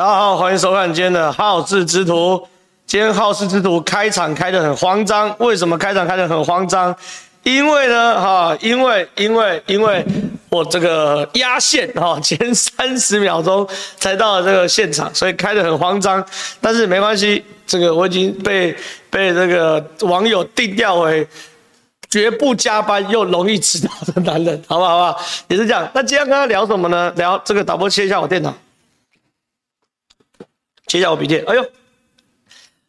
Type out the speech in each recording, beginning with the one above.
大家好，欢迎收看今天的好事之徒。今天好事之徒开场开得很慌张，为什么开场开得很慌张？因为呢，哈，因为因为因为我这个压线哈，前三十秒钟才到了这个现场，所以开得很慌张。但是没关系，这个我已经被被这个网友定调为绝不加班又容易迟到的男人，好不好？好不好？也是这样。那今天跟他聊什么呢？聊这个导播切一下我电脑。切下我笔电，哎呦，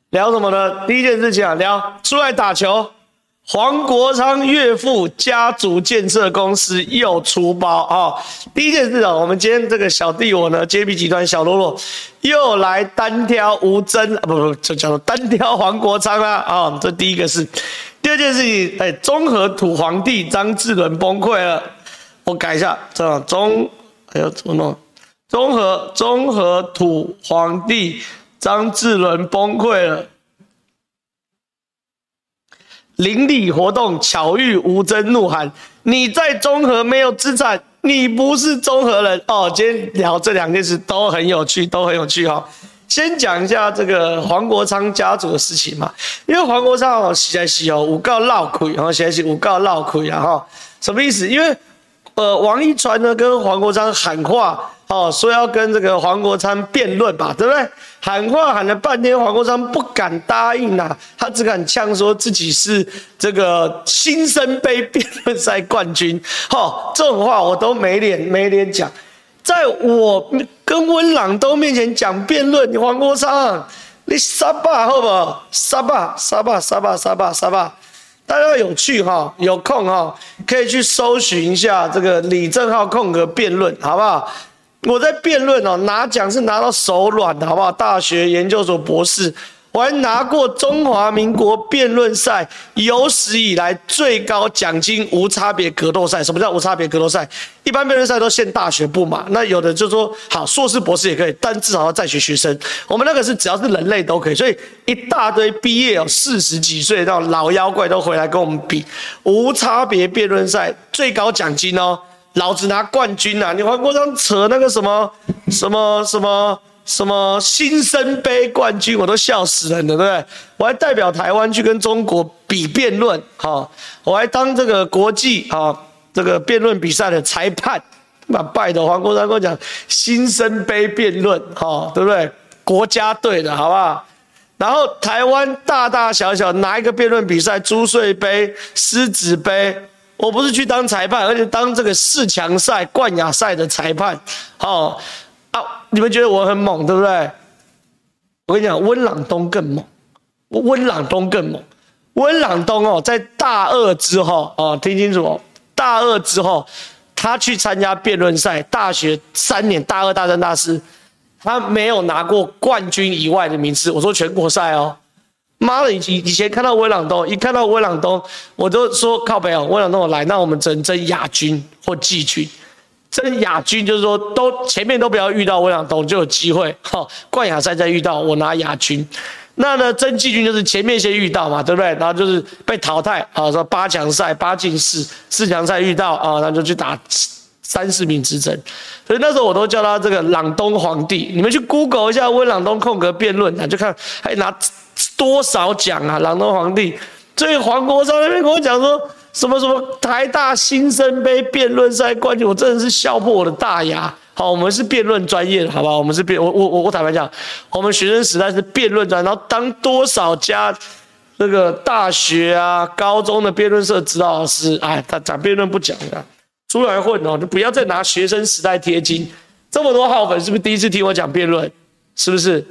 聊什么呢？第一件事情啊，聊出来打球。黄国昌岳父家族建设公司又出包啊、第一件事啊，我们今天这个小弟我呢，JB 集团小喽啰又来单挑吴峥啊，不不，就叫做单挑黄国昌啦啊、这第一个事。第二件事情，哎，中和土皇帝张志伦崩溃了，我改一下，这样中，哎呦，怎么弄？中和中和土皇帝张志伦崩溃了。邻里活动巧遇吴峥怒喊：“你在中和没有资产，你不是中和人哦。”今天聊这两件事都很有趣，都很有趣哈、哦。先讲一下这个黄国昌家族的事情嘛，因为黄国昌哦，实在是哦，五告闹亏，然后现在是有够闹亏啊哈。什么意思？因为呃，王一传呢跟黄国昌喊话。哦，说要跟这个黄国昌辩论吧，对不对？喊话喊了半天，黄国昌不敢答应呐、啊，他只敢呛说自己是这个新生杯辩论赛冠军。哦，这种话我都没脸没脸讲，在我跟温朗东面前讲辩论，你黄国昌，你杀吧，好不好？杀吧，杀吧，杀吧，杀吧，杀吧。大家有趣哈，有空哈，可以去搜寻一下这个李正浩空格辩论，好不好？我在辩论哦，拿奖是拿到手软的，好不好？大学研究所博士，我还拿过中华民国辩论赛有史以来最高奖金无差别格斗赛。什么叫无差别格斗赛？一般辩论赛都限大学部嘛，那有的就说好，硕士博士也可以，但至少要在学学生。我们那个是只要是人类都可以，所以一大堆毕业有四十几岁那种老妖怪都回来跟我们比无差别辩论赛最高奖金哦。老子拿冠军啊！你黄国昌扯那个什么什么什么什么新生杯冠军，我都笑死人了，对不对？我还代表台湾去跟中国比辩论，哈，我还当这个国际啊这个辩论比赛的裁判，那拜托黄国昌跟我讲新生杯辩论，哈，对不对？国家队的好不好？然后台湾大大小小拿一个辩论比赛，朱穗杯、狮子杯。我不是去当裁判，而且当这个四强赛、冠亚赛的裁判。哦，啊，你们觉得我很猛，对不对？我跟你讲，温朗东更猛，温朗东更猛。温朗东哦，在大二之后哦，听清楚哦，大二之后，他去参加辩论赛，大学三年，大二、大三、大四，他没有拿过冠军以外的名次。我说全国赛哦。妈的，以以前看到温朗东，一看到温朗东，我都说靠北哦，温朗东我来，那我们只能争亚军或季军。争亚军就是说，都前面都不要遇到温朗东就有机会，哈，冠亚赛再遇到我拿亚军。那呢，争季军就是前面先遇到嘛，对不对？然后就是被淘汰啊，说八强赛八进四，四强赛遇到啊，那就去打三四名之争。所以那时候我都叫他这个朗东皇帝。你们去 Google 一下温朗东空格辩论啊，就看还拿。多少奖啊！朗东皇帝，所以黄国昌那边跟我讲说什么什么台大新生杯辩论赛冠军，我真的是笑破我的大牙。好，我们是辩论专业的，好吧？我们是辩，我我我我坦白讲，我们学生时代是辩论专，然后当多少家那个大学啊、高中的辩论社指导老师，哎，他讲辩论不讲的，出来混哦，就不要再拿学生时代贴金。这么多号粉，是不是第一次听我讲辩论？是不是？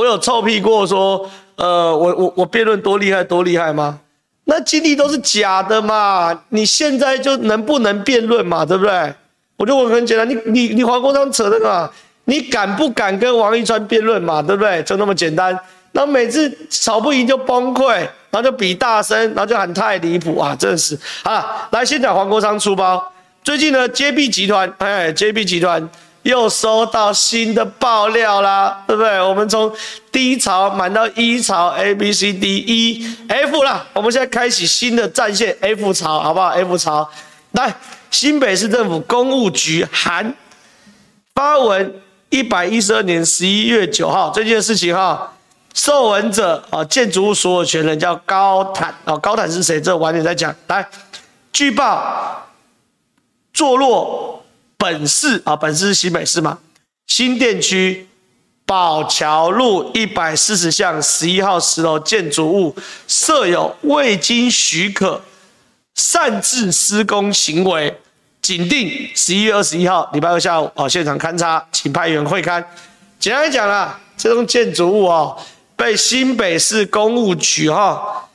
我有臭屁过说，呃，我我我辩论多厉害多厉害吗？那经历都是假的嘛！你现在就能不能辩论嘛？对不对？我就问很简单，你你你黄国昌扯的嘛？你敢不敢跟王一川辩论嘛？对不对？就那么简单。然后每次吵不赢就崩溃，然后就比大声，然后就喊太离谱啊！真的是啊！来先讲黄国昌出包。最近呢，JB 集团，哎，JB 集团。又收到新的爆料啦，对不对？我们从低潮满到 E 潮，A B C D E F 啦，我们现在开启新的战线 F 潮，好不好？F 潮，来，新北市政府公务局函发文一百一十二年十一月九号这件事情哈，受文者啊，建筑物所有权人叫高坦啊，高坦是谁？这晚点再讲。来，据报坐落本市啊，本市是新北市嘛，新店区宝桥路一百四十巷十一号十楼建筑物设有未经许可擅自施工行为。仅定十一月二十一号礼拜二下午哦，现场勘查，请派员会勘。简单讲啦，这栋建筑物哦，被新北市工务局哈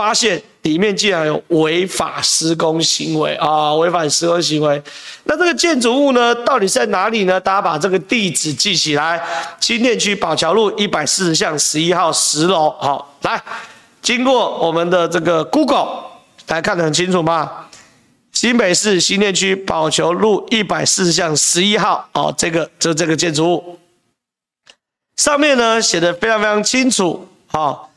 发现里面竟然有违法施工行为啊，违法施工行为。那这个建筑物呢，到底在哪里呢？大家把这个地址记起来：新店区宝桥路一百四十巷十一号十楼。好，来，经过我们的这个 Google，大家看得很清楚吗？新北市新店区宝桥路一百四十巷十一号，哦，这个就这个建筑物，上面呢写的非常非常清楚，好，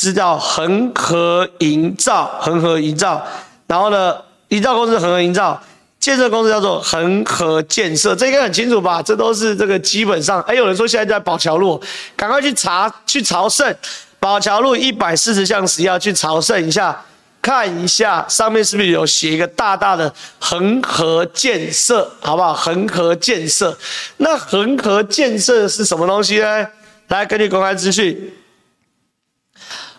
是叫恒河营造，恒河营造，然后呢，营造公司恒河营造，建设公司叫做恒河建设，这应该很清楚吧？这都是这个基本上，哎，有人说现在在宝桥路，赶快去查去朝圣，宝桥路一百四十巷十一号去朝圣一下。看一下上面是不是有写一个大大的恒河建设，好不好？恒河建设，那恒河建设是什么东西呢？来，根据公开资讯，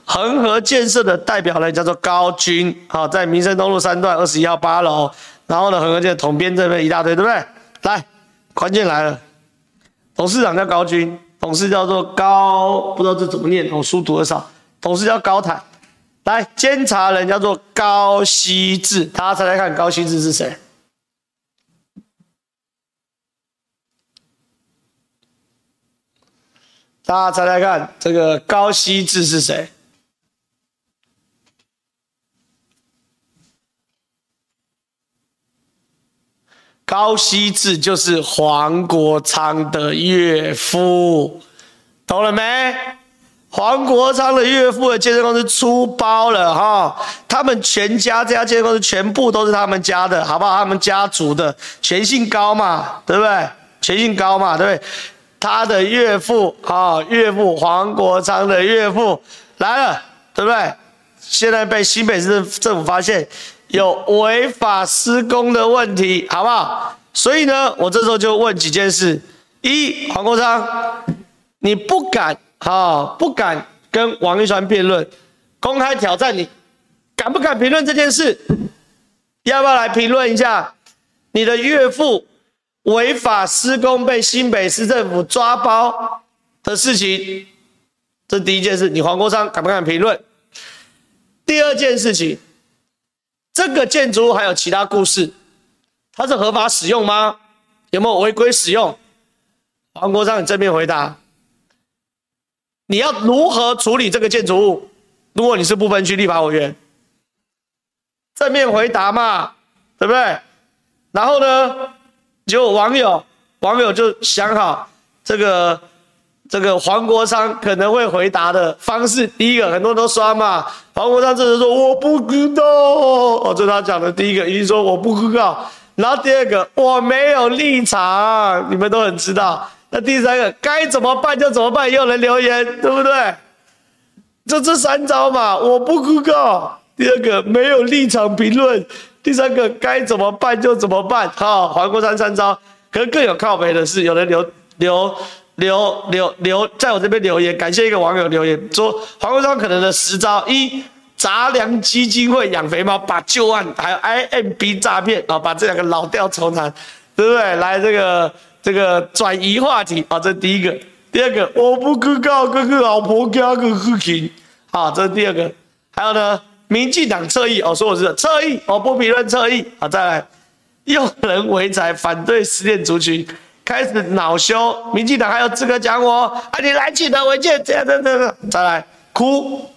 恒河建设的代表人叫做高军，好，在民生东路三段二十一号八楼。然后呢，恒河建设统编这边一大堆，对不对？来，关键来了，董事长叫高军，董事叫做高，不知道这怎么念，我书读的少，董事叫高坦。来，监察人叫做高希志，大家猜猜看，高希志是谁？大家猜猜看，这个高希志是谁？高希志就是黄国昌的岳父，懂了没？黄国昌的岳父的建设公司出包了哈，他们全家这家建设公司全部都是他们家的，好不好？他们家族的全姓高嘛，对不对？全姓高嘛，对不对？他的岳父啊，岳父黄国昌的岳父来了，对不对？现在被新北市政府发现有违法施工的问题，好不好？所以呢，我这时候就问几件事：一，黄国昌，你不敢。哈，不敢跟王一川辩论，公开挑战你，敢不敢评论这件事？要不要来评论一下你的岳父违法施工被新北市政府抓包的事情？这第一件事，你黄国昌敢不敢评论？第二件事情，这个建筑物还有其他故事，它是合法使用吗？有没有违规使用？黄国昌，你正面回答。你要如何处理这个建筑物？如果你是不分区立法委员，正面回答嘛，对不对？然后呢，就网友网友就想好这个这个黄国昌可能会回答的方式。第一个，很多人都刷嘛，黄国昌这时说我不知道，哦，这他讲的第一个，一定说我不知道。然后第二个，我没有立场，你们都很知道。那第三个该怎么办就怎么办，也有人留言，对不对？就这三招嘛，我不公告。第二个没有立场评论，第三个该怎么办就怎么办。好，黄国昌三招，可是更有靠北的是，有人留留留留留在我这边留言，感谢一个网友留言说，黄国昌可能的十招：一，杂粮基金会养肥猫，把旧案还有 IMB 诈骗啊，把这两个老调重弹，对不对？来这个。这个转移话题啊，这是第一个。第二个，我不可告哥哥老婆家个事情啊，这是第二个。还有呢，民进党侧翼哦，说我是侧翼，我不评论侧翼。好，再来，用人为才反对失恋族群，开始恼羞。民进党还有资格讲我啊？你来记得违建，这样这样这样。再来，哭。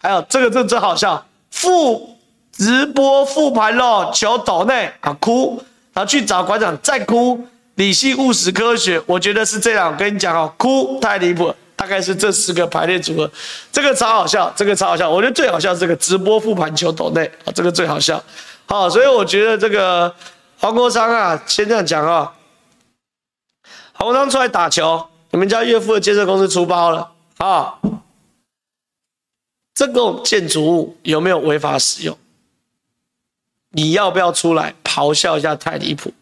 还有这个这真好笑，复直播复盘咯，求抖内啊哭，然后去找馆长再哭。理性务实科学，我觉得是这样。我跟你讲哦，哭太离谱，大概是这四个排列组合，这个超好笑，这个超好笑。我觉得最好笑是这个直播复盘求抖内啊，这个最好笑。好，所以我觉得这个黄国昌啊，先这样讲啊。国昌出来打球，你们家岳父的建设公司出包了啊？这个建筑物有没有违法使用？你要不要出来咆哮一下太离谱？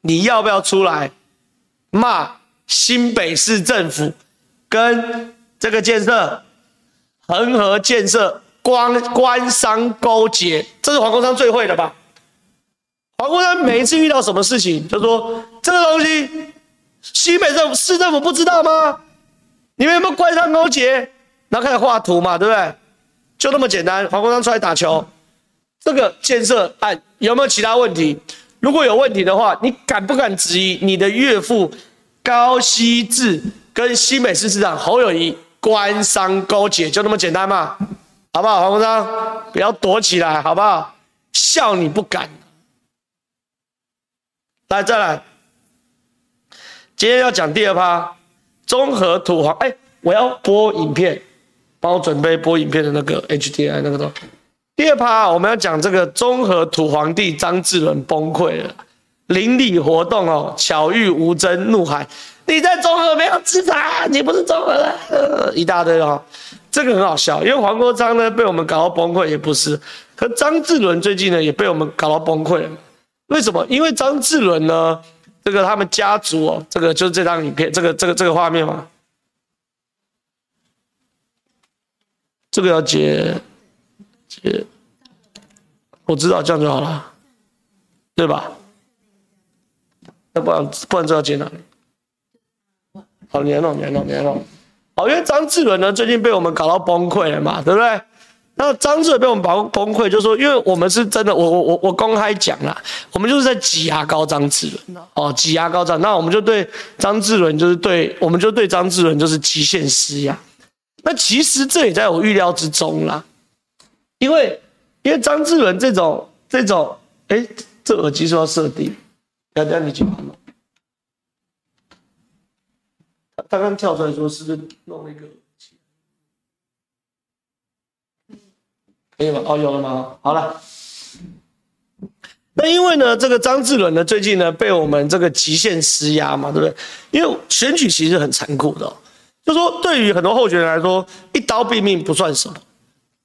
你要不要出来骂新北市政府跟这个建设恒河建设官官商勾结？这是黄国昌最会的吧？黄国昌每一次遇到什么事情，就说这个东西新北政府市政府不知道吗？你们有没有官商勾结？然后开始画图嘛，对不对？就那么简单。黄国昌出来打球。这个建设案有没有其他问题？如果有问题的话，你敢不敢质疑你的岳父高希志跟新北市市长侯友谊官商勾结？就那么简单嘛，好不好？黄国昌，不要躲起来，好不好？笑你不敢。来，再来。今天要讲第二趴，中和土皇。哎，我要播影片，帮我准备播影片的那个 HDI 那个东西。第二趴，我们要讲这个中和土皇帝张志伦崩溃了，邻里活动哦，巧遇吴峥怒喊：“你在中和没有资产，你不是中和人。呃”一大堆哦，这个很好笑，因为黄国昌呢被我们搞到崩溃也不是，可张志伦最近呢也被我们搞到崩溃了。为什么？因为张志伦呢，这个他们家族哦，这个就是这张影片，这个这个这个画面嘛，这个要接接。我知道这样就好了，对吧？那不然不然知道接哪里？好，连了，连了，连了。好，因为张志伦呢，最近被我们搞到崩溃了嘛，对不对？那张志伦被我们搞崩溃，就是说，因为我们是真的，我我我我公开讲啦，我们就是在挤牙膏张志伦哦，挤牙膏张，那我们就对张志伦就是对，我们就对张志伦就是极限施压。那其实这也在我预料之中啦，因为。因为张志伦这种这种，哎，这耳机是要设定，要让你去吗？他刚刚跳出来说，是不是弄那个？哦，有了吗？好了。那因为呢，这个张志伦呢，最近呢被我们这个极限施压嘛，对不对？因为选举其实很残酷的，就说对于很多候选人来说，一刀毙命不算什么，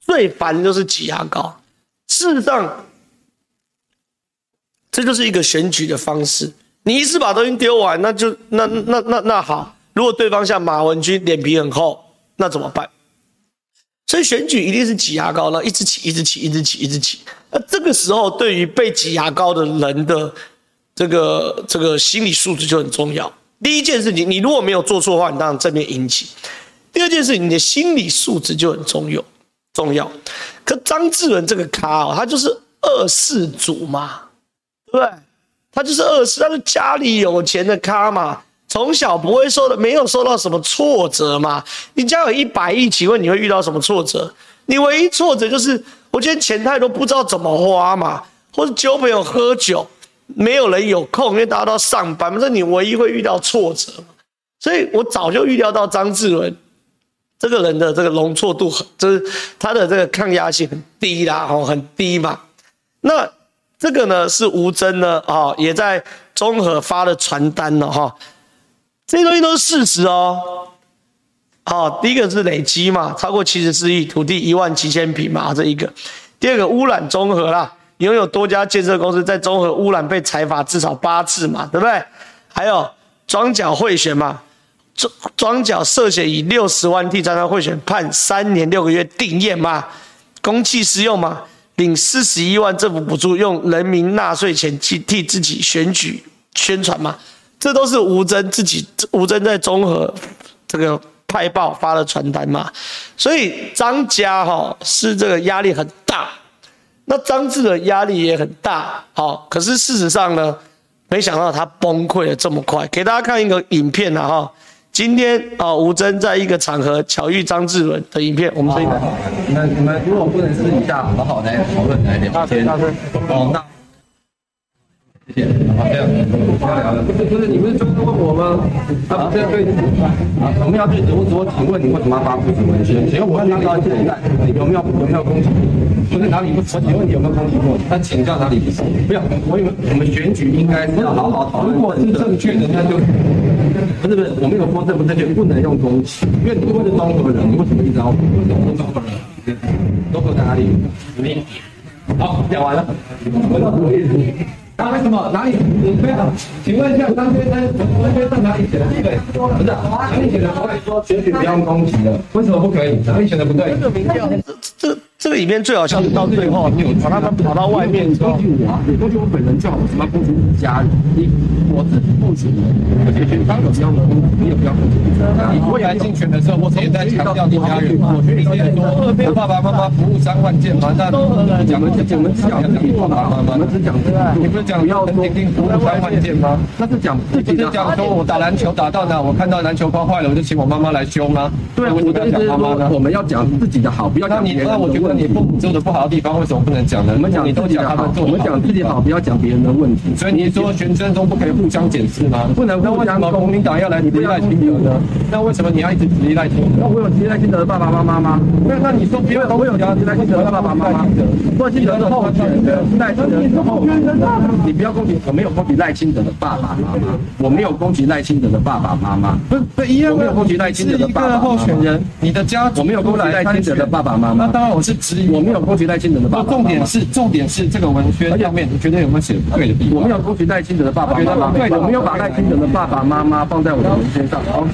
最烦的就是挤牙膏。事实上，这就是一个选举的方式。你一次把东西丢完，那就那那那那好。如果对方像马文君脸皮很厚，那怎么办？所以选举一定是挤牙膏，那一直挤，一直挤，一直挤，一直挤。那这个时候，对于被挤牙膏的人的这个这个心理素质就很重要。第一件事情，你如果没有做错的话，你当然正面引起。第二件事情，你的心理素质就很重要。重要，可张志文这个咖哦，他就是二世祖嘛，对不对？他就是二世，他是家里有钱的咖嘛，从小不会受的，没有受到什么挫折嘛。你家有一百亿，请问你会遇到什么挫折？你唯一挫折就是，我觉得钱太多，不知道怎么花嘛，或者交朋友喝酒，没有人有空，因为大家都上班，这你唯一会遇到挫折。所以我早就预料到张志伦。这个人的这个容错度很，就是他的这个抗压性很低啦，哦，很低嘛。那这个呢是吴峥呢，哦，也在中和发了传单了哈。这些东西都是事实哦。哦，第一个是累积嘛，超过七十四亿，土地一万七千坪嘛，这一个。第二个污染中和啦，拥有多家建设公司在综合污染被裁罚至少八次嘛，对不对？还有庄脚贿选嘛。庄庄脚涉嫌以六十万替张家贿选，判三年六个月定谳嘛？公器私用嘛？领四十一万政府补助，用人民纳税钱去替自己选举宣传嘛？这都是吴峥自己，吴峥在综合这个派报发了传单嘛？所以张家哈是这个压力很大，那张志的压力也很大。好，可是事实上呢，没想到他崩溃的这么快。给大家看一个影片啊哈。今天啊，吴峥在一个场合巧遇张志伦的影片，我们可以来。你们你们如果不能私底下好好来讨论来聊天，哦，那谢谢。好，这样不要聊了。不是不是，你不是就问我吗？啊，这样对。啊，我们要对人物说，请问你为什么要发布这文宣？请问我哪里到现在？有没有有没有攻击？不是哪里不？我请问你有没有攻击过？他请教哪里不是？不要，我以为我们选举应该是要好好讨论。如果是正确的，那就不是不是，我没有说正不正确，不能用攻击，因为你不是中国。人，你为什么一直要说中国。人？中国。在哪里？你。好，讲完了。啊，为什么？哪里？你非要，请问一下张先生，文宣在哪里写的？对，不是哪里写的？不会说选举不要攻击的，为什么不可以？哪里写的不对？这个名调，这这个里面最好笑是到最后，把他们跑到外面攻击我啊！你攻击我本人就好，什么攻击你家人？你我自己不行，而且选当有必要攻击，你也不要攻击。你未来竞选的时候，我也在强调你家人。我觉得你现在说爸爸妈妈服务三万件嘛，那讲的讲的讲的讲你爸爸妈妈，我们只讲对，你不是讲要肯定服务三万件吗？那是讲自己的。讲说我打篮球打到哪，我看到篮球框坏了，我就请我妈妈来修吗？对，我的意思是说，我们要讲自己的好，不要讲别人。那我觉得。你父母做的不好的地方，为什么不能讲呢？我们讲你都讲他们做，我们讲自己好，不要讲别人的问题。所以你说全真中不可以互相检视吗？不能。那为什么国民党要来质疑赖清德呢？那为什么你要一直质疑赖清德？那我有质疑赖清德的爸爸妈妈吗？那那你说别人都有质疑赖清德的爸爸妈妈？赖清德的候选人，赖清德的候选人，你不要攻击，我没有攻击赖清德的爸爸妈妈，我没有攻击赖清德的爸爸妈妈。不是，不一样。我没有攻击赖清德的爸爸妈妈。候选人，你的家我没有攻击赖清德的爸爸妈妈。那当然我是。我没有攻击赖清德的爸爸。重点是，重点是这个文宣上面，你觉得有没有写不对的地方？我没有攻击赖清德的爸爸妈妈。对，我没有把赖清德的爸爸妈妈放在我的文宣上。好，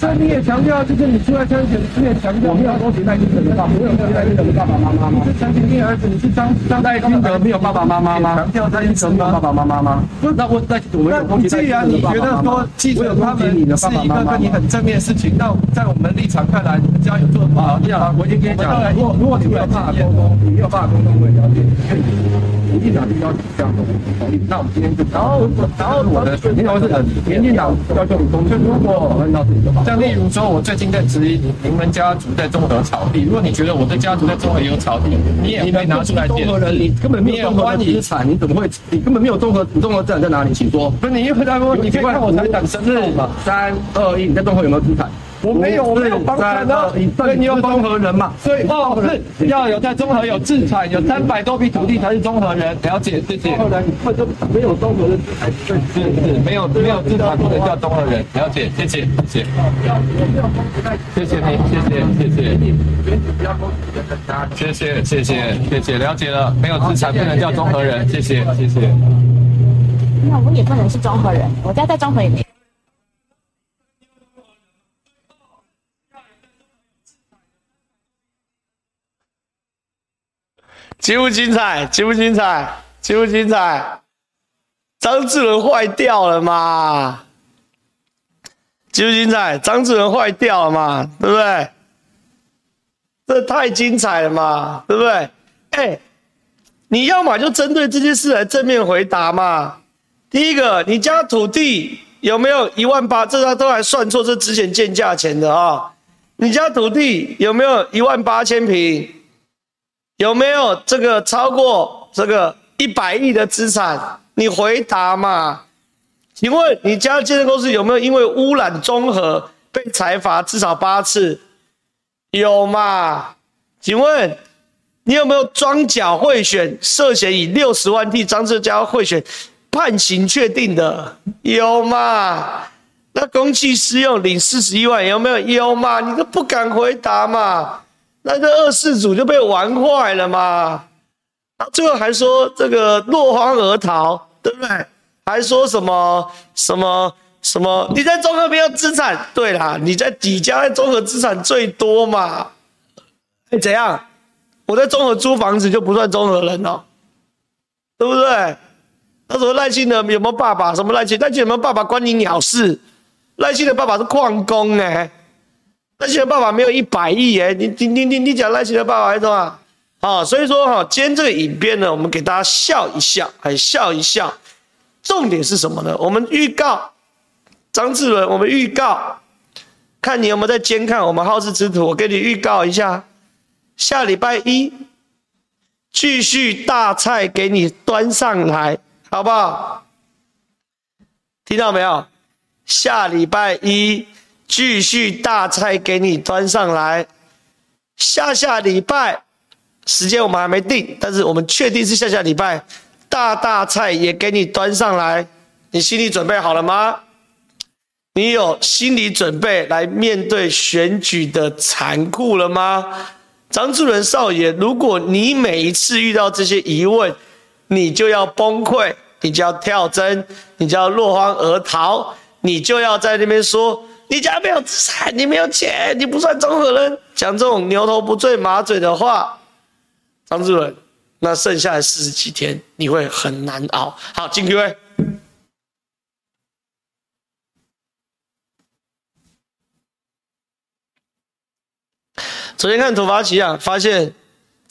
这你也强调，就是你出来参选，你也强调，我没有攻击赖清德的爸爸，我没有攻击赖清德的爸爸妈妈吗？你是陈情令儿子，你是张张赖清德没有爸爸妈妈吗？强调赖清德没有爸爸妈妈吗？不，那我那我没有攻击赖清德的爸爸妈妈。既然你觉得说记者他们是一个跟你很正面的事情，那在我们立场看来，你们家有做不好，这样我已经跟你讲了。如果你没有办法沟通，你没有办法沟通，我也了解。民进党要求这样的同意，那我们今天就然后然后我的选择是民进党要求你公正。如果像例如说，我最近在质疑你你们家族在中和草地，如果你觉得我的家族在中和有草地，你也可以拿出来点。中和人，你根本没有中和资产，你怎么会？你根本没有综合综合资产在哪里？请说。不是你一回答说，你可以看我财产，是三二一，你在中和有没有资产？我没有，我没有房产呢。所以你有综合人嘛？所以哦，是要有在综合有资产，有三百多笔土地才是综合人。了解，谢谢。中和人或者没有综合的资产，是是是，没有没有资产不能叫综合人。了解，谢谢谢谢。谢谢你，谢谢谢谢。谢谢谢谢谢谢，了解了。没有资产不能叫综合人。谢谢谢谢。那我也不能是综合人，我家在综合也没。精不精彩？精不精彩？精不精彩？张志伦坏掉了嘛？精不精彩？张志伦坏掉了嘛？对不对？这太精彩了嘛？对不对？哎，你要么就针对这件事来正面回答嘛。第一个，你家土地有没有一万八？这他都还算错，这之前建价钱的啊、你家土地有没有一万八千平？有没有这个超过这个一百亿的资产？你回答嘛？请问你家建设公司有没有因为污染综合被裁罚至少八次？有嘛？请问你有没有桩脚贿选涉嫌以六十万替张志佳贿选判刑确定的？有嘛？那公器私用领四十一万有没有？有嘛？你都不敢回答嘛？那这二世祖就被玩坏了嘛？最后还说这个落荒而逃，对不对？还说什么什么什么？你在中和没有资产？对啦，你在底家在中和资产最多嘛？哎，怎样？我在中和租房子就不算中和人哦，对不对？他说赖清德有没有爸爸？什么赖清德？赖清德有没有爸爸关你鸟事？赖清德爸爸是矿工哎。赖清德爸爸没有一百亿耶，你你你你你讲赖清德爸爸还是什么？啊，所以说哈，今天这个影片呢，我们给大家笑一笑，还笑一笑。重点是什么呢？我们预告张志伦，我们预告，看你有没有在监看我们好事之徒，我给你预告一下，下礼拜一继续大菜给你端上来好不好？听到没有？下礼拜一继续大菜给你端上来。下下礼拜时间我们还没定，但是我们确定是下下礼拜大大菜也给你端上来。你心里准备好了吗？你有心理准备来面对选举的残酷了吗？张志伦少爷，如果你每一次遇到这些疑问，你就要崩溃，你就要跳针，你就要落荒而逃，你就要在那边说你家没有资产，你没有钱，你不算中和人，讲这种牛头不对马嘴的话，张志伦，那剩下的四十几天你会很难熬。好，进 Q&A。昨天看突发奇想，发现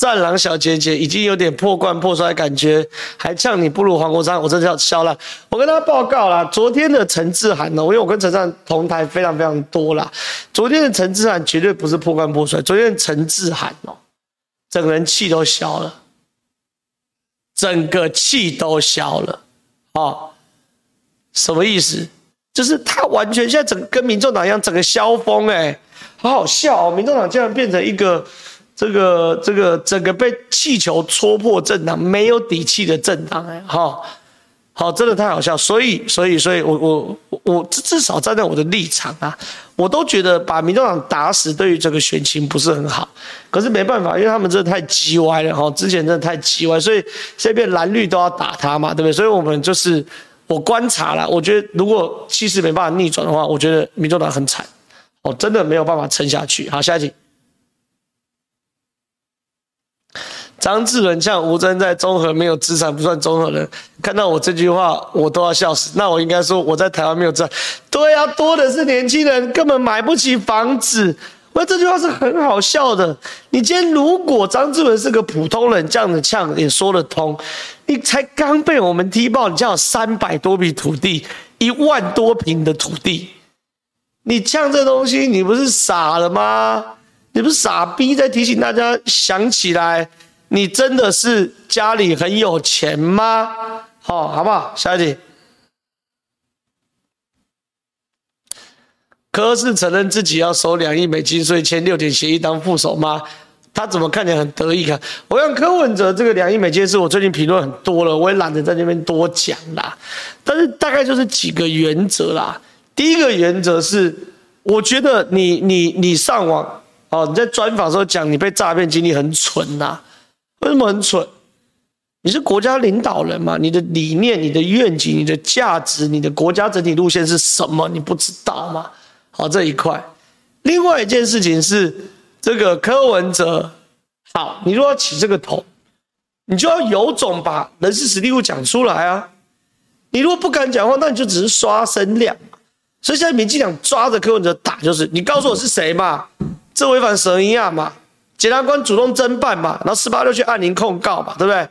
战狼小姐姐已经有点破罐破摔感觉，还呛你不如黄国昌，我真的要笑了。我跟他报告啦，昨天的陈志涵呢，因为我跟陈志涵同台非常非常多啦，昨天的陈志涵绝对不是破罐破摔，昨天的陈志涵哦，整个人气都消了，整个气都消了啊、哦！什么意思？就是他完全现在整跟民众党一样，整个消风哎、好好笑哦！民众党竟然变成一个这个这个整个被气球戳破政党，没有底气的政党哎！哈，好，真的太好笑。所以，所以，所以我我我至少站在我的立场啊，我都觉得把民众党打死对于这个选情不是很好。可是没办法，因为他们真的太鸡歪了哈，之前真的太鸡歪，所以现在变蓝绿都要打他嘛，对不对？所以我们就是我观察了，我觉得如果气势没办法逆转的话，我觉得民众党很惨。哦，真的没有办法撑下去。好，下一题。张志伦呛吴峥在中和没有资产不算中和人，看到我这句话我都要笑死。那我应该说我在台湾没有资产。对啊，多的是年轻人根本买不起房子。我这句话是很好笑的。你今天如果张志伦是个普通人，这样子呛也说得通。你才刚被我们踢爆，你家有三百多笔土地，一万多坪的土地。你呛这东西，你不是傻了吗？你不是傻逼，在提醒大家想起来，你真的是家里很有钱吗？好，好不好？下一题。柯是承认自己要收两亿美金，所以签六点协议当副手吗？他怎么看起来很得意？看，我让柯文哲这个两亿美金是我最近评论很多了，我也懒得在那边多讲啦。但是大概就是几个原则啦。第一个原则是，我觉得你你你上网哦，你在专访的时候讲你被诈骗经历很蠢呐、为什么很蠢？你是国家领导人嘛？你的理念、你的愿景、你的价值、你的国家整体路线是什么？你不知道吗？好，这一块。另外一件事情是，这个柯文哲，好，你如果要起这个头，你就要有种把人事时地物讲出来啊！你如果不敢讲话，那你就只是刷声量。所以现在民进党抓着柯文哲打，就是你告诉我是谁嘛？这违反审议案嘛？检察官主动侦办嘛？然后四八六去按铃控告嘛？对不对？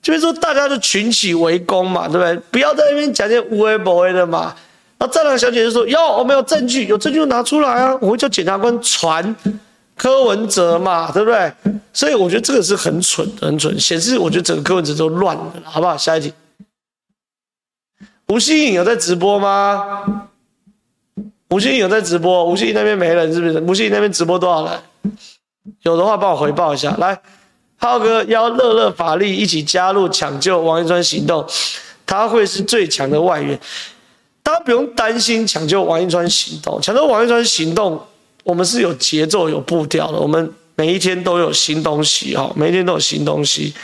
就是说大家就群起围攻嘛？对不对？不要在那边讲些无为不为的嘛。然后战狼小姐就说：哟，我们有证据，有证据就拿出来啊！我会叫检察官传柯文哲嘛？对不对？所以我觉得这个是很蠢，很蠢，显示我觉得整个柯文哲都乱了，好不好？下一题，吴欣颖有在直播吗？吴欣有在直播，吴欣那边没人是不是？吴欣那边直播多少人？有的话帮我回报一下。来，浩哥邀乐乐法力一起加入抢救王一川行动，他会是最强的外援，大家不用担心抢救王一川行动。抢救王一川行动，我们是有节奏、有步调的，我们每一天都有新东西哈，每一天都有新东西。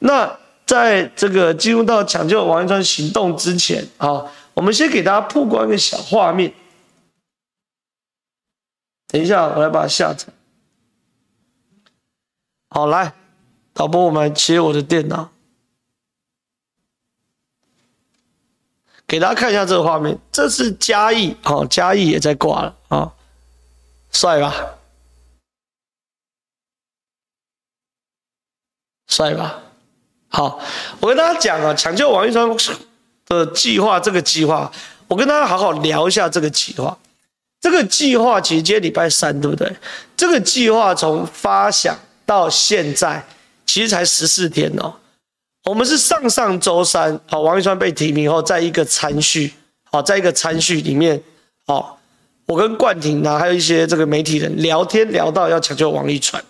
那在这个进入到抢救王一川行动之前啊，我们先给大家曝光一个小画面。等一下，我来把它下载。好，来，导播，我们切我的电脑，给大家看一下这个画面。这是嘉义，好，嘉义也在挂了啊，帅吧？帅吧？好，我跟大家讲啊，抢救王一川的计划，这个计划，我跟大家好好聊一下这个计划。这个计划其实今天礼拜三，对不对？这个计划从发想到现在，其实才十四天哦。我们是上上周三，好，王一川被提名后，在一个餐叙，好，在一个餐叙里面，好，我跟冠廷呢，还有一些这个媒体人聊天，聊到要抢救王一川。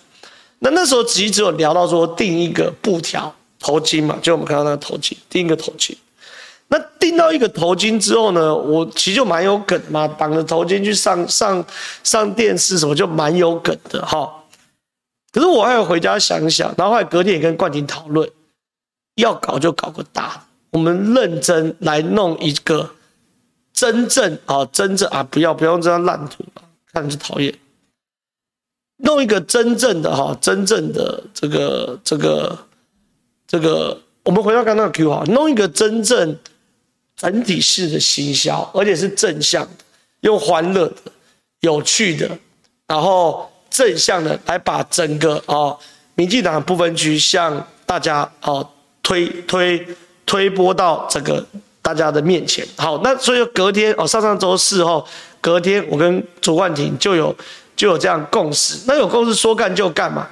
那那时候只只有聊到说订一个布条头巾嘛，就我们看到那个头巾，订一个头巾。那订到一个头巾之后呢，我其实就蛮有梗嘛，绑着头巾去上上上电视什么，就蛮有梗的哈。可是我还要回家想想，然后后来隔天也跟冠廷讨论，要搞就搞个大的，我们认真来弄一个真正啊，真正啊，不要不要用这张烂图，看着就讨厌。弄一个真正的哈，真正的这个这个这个，我们回到刚刚的 Q 哈，弄一个真正整体式的行销，而且是正向的，用欢乐的、有趣的，然后正向的来把整个啊民进党部分区向大家啊推推推播到这个大家的面前。好，那所以隔天哦，上上周四后，隔天我跟卓冠廷就有。就有这样共识，那有共识说干就干嘛，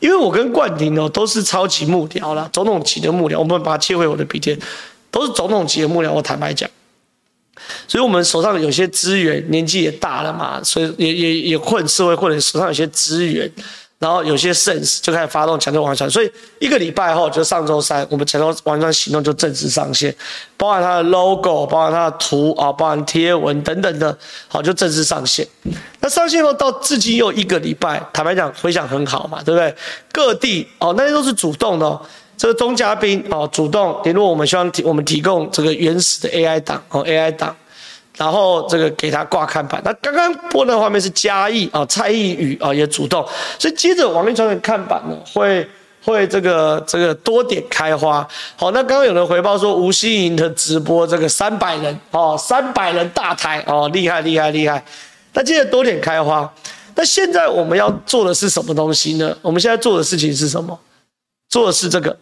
因为我跟冠廷哦都是超级幕僚啦，总统级的幕僚，我们把它切回我的笔电，都是总统级的幕僚。我坦白讲，所以我们手上有些资源，年纪也大了嘛，所以也也也混社会，或者手上有些资源。然后有些 sense 就开始发动抢救王一川，所以一个礼拜后，就上周三，我们抢救王一川行动就正式上线，包含它的 logo，包含它的图啊，包含贴文等等的，好，就正式上线。那上线后到至今又一个礼拜，坦白讲回响很好嘛，对不对？各地哦，那些都是主动的，这个钟嘉宾哦，主动联络我们，希望提我们提供这个原始的 AI 档哦，AI 档。然后这个给他挂看板，那刚刚播的画面是嘉义啊，蔡易余啊也主动，所以接着王一川的看板呢会会这个这个多点开花。好，那刚刚有人回报说吴欣盈的直播这个三百人哦，三百人大台哦，厉害厉害厉害。那接着多点开花，那现在我们要做的是什么东西呢？我们现在做的事情是什么？做的是这个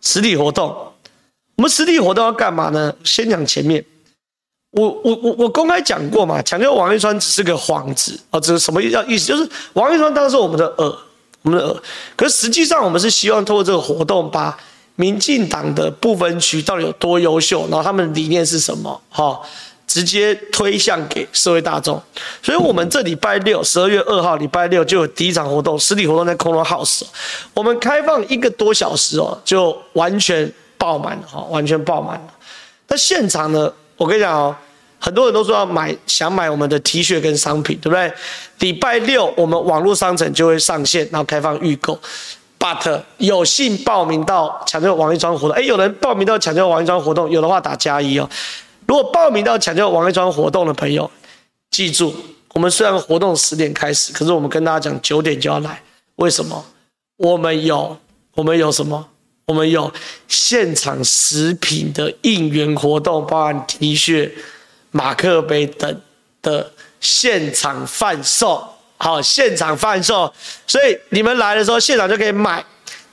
实体活动。我们实体活动要干嘛呢？先讲前面，我我我我公开讲过嘛，抢救王一川只是个幌子啊，这是什么意思？就是王一川当时我们的耳，我们的耳。可是实际上我们是希望通过这个活动，把民进党的部分区到底有多优秀，然后他们的理念是什么，哈，直接推向给社会大众。所以，我们这礼拜六，十二月二号礼拜六就有第一场活动，实体活动在空中 house，我们开放一个多小时哦，就完全。爆满了哈，完全爆满了。那现场呢？我跟你讲哦，很多人都说要买，想买我们的 T 恤跟商品，对不对？礼拜六我们网络商城就会上线，然后开放预购。But 有幸报名到抢救王一川活动，哎，有人报名到抢救王一川活动，有的话打加一哦。如果报名到抢救王一川活动的朋友，记住，我们虽然活动十点开始，可是我们跟大家讲九点就要来。为什么？我们有，我们有什么？我们有现场食品的应援活动，包含 T 恤、马克杯等的现场贩售。好，现场贩售，所以你们来的时候，现场就可以买。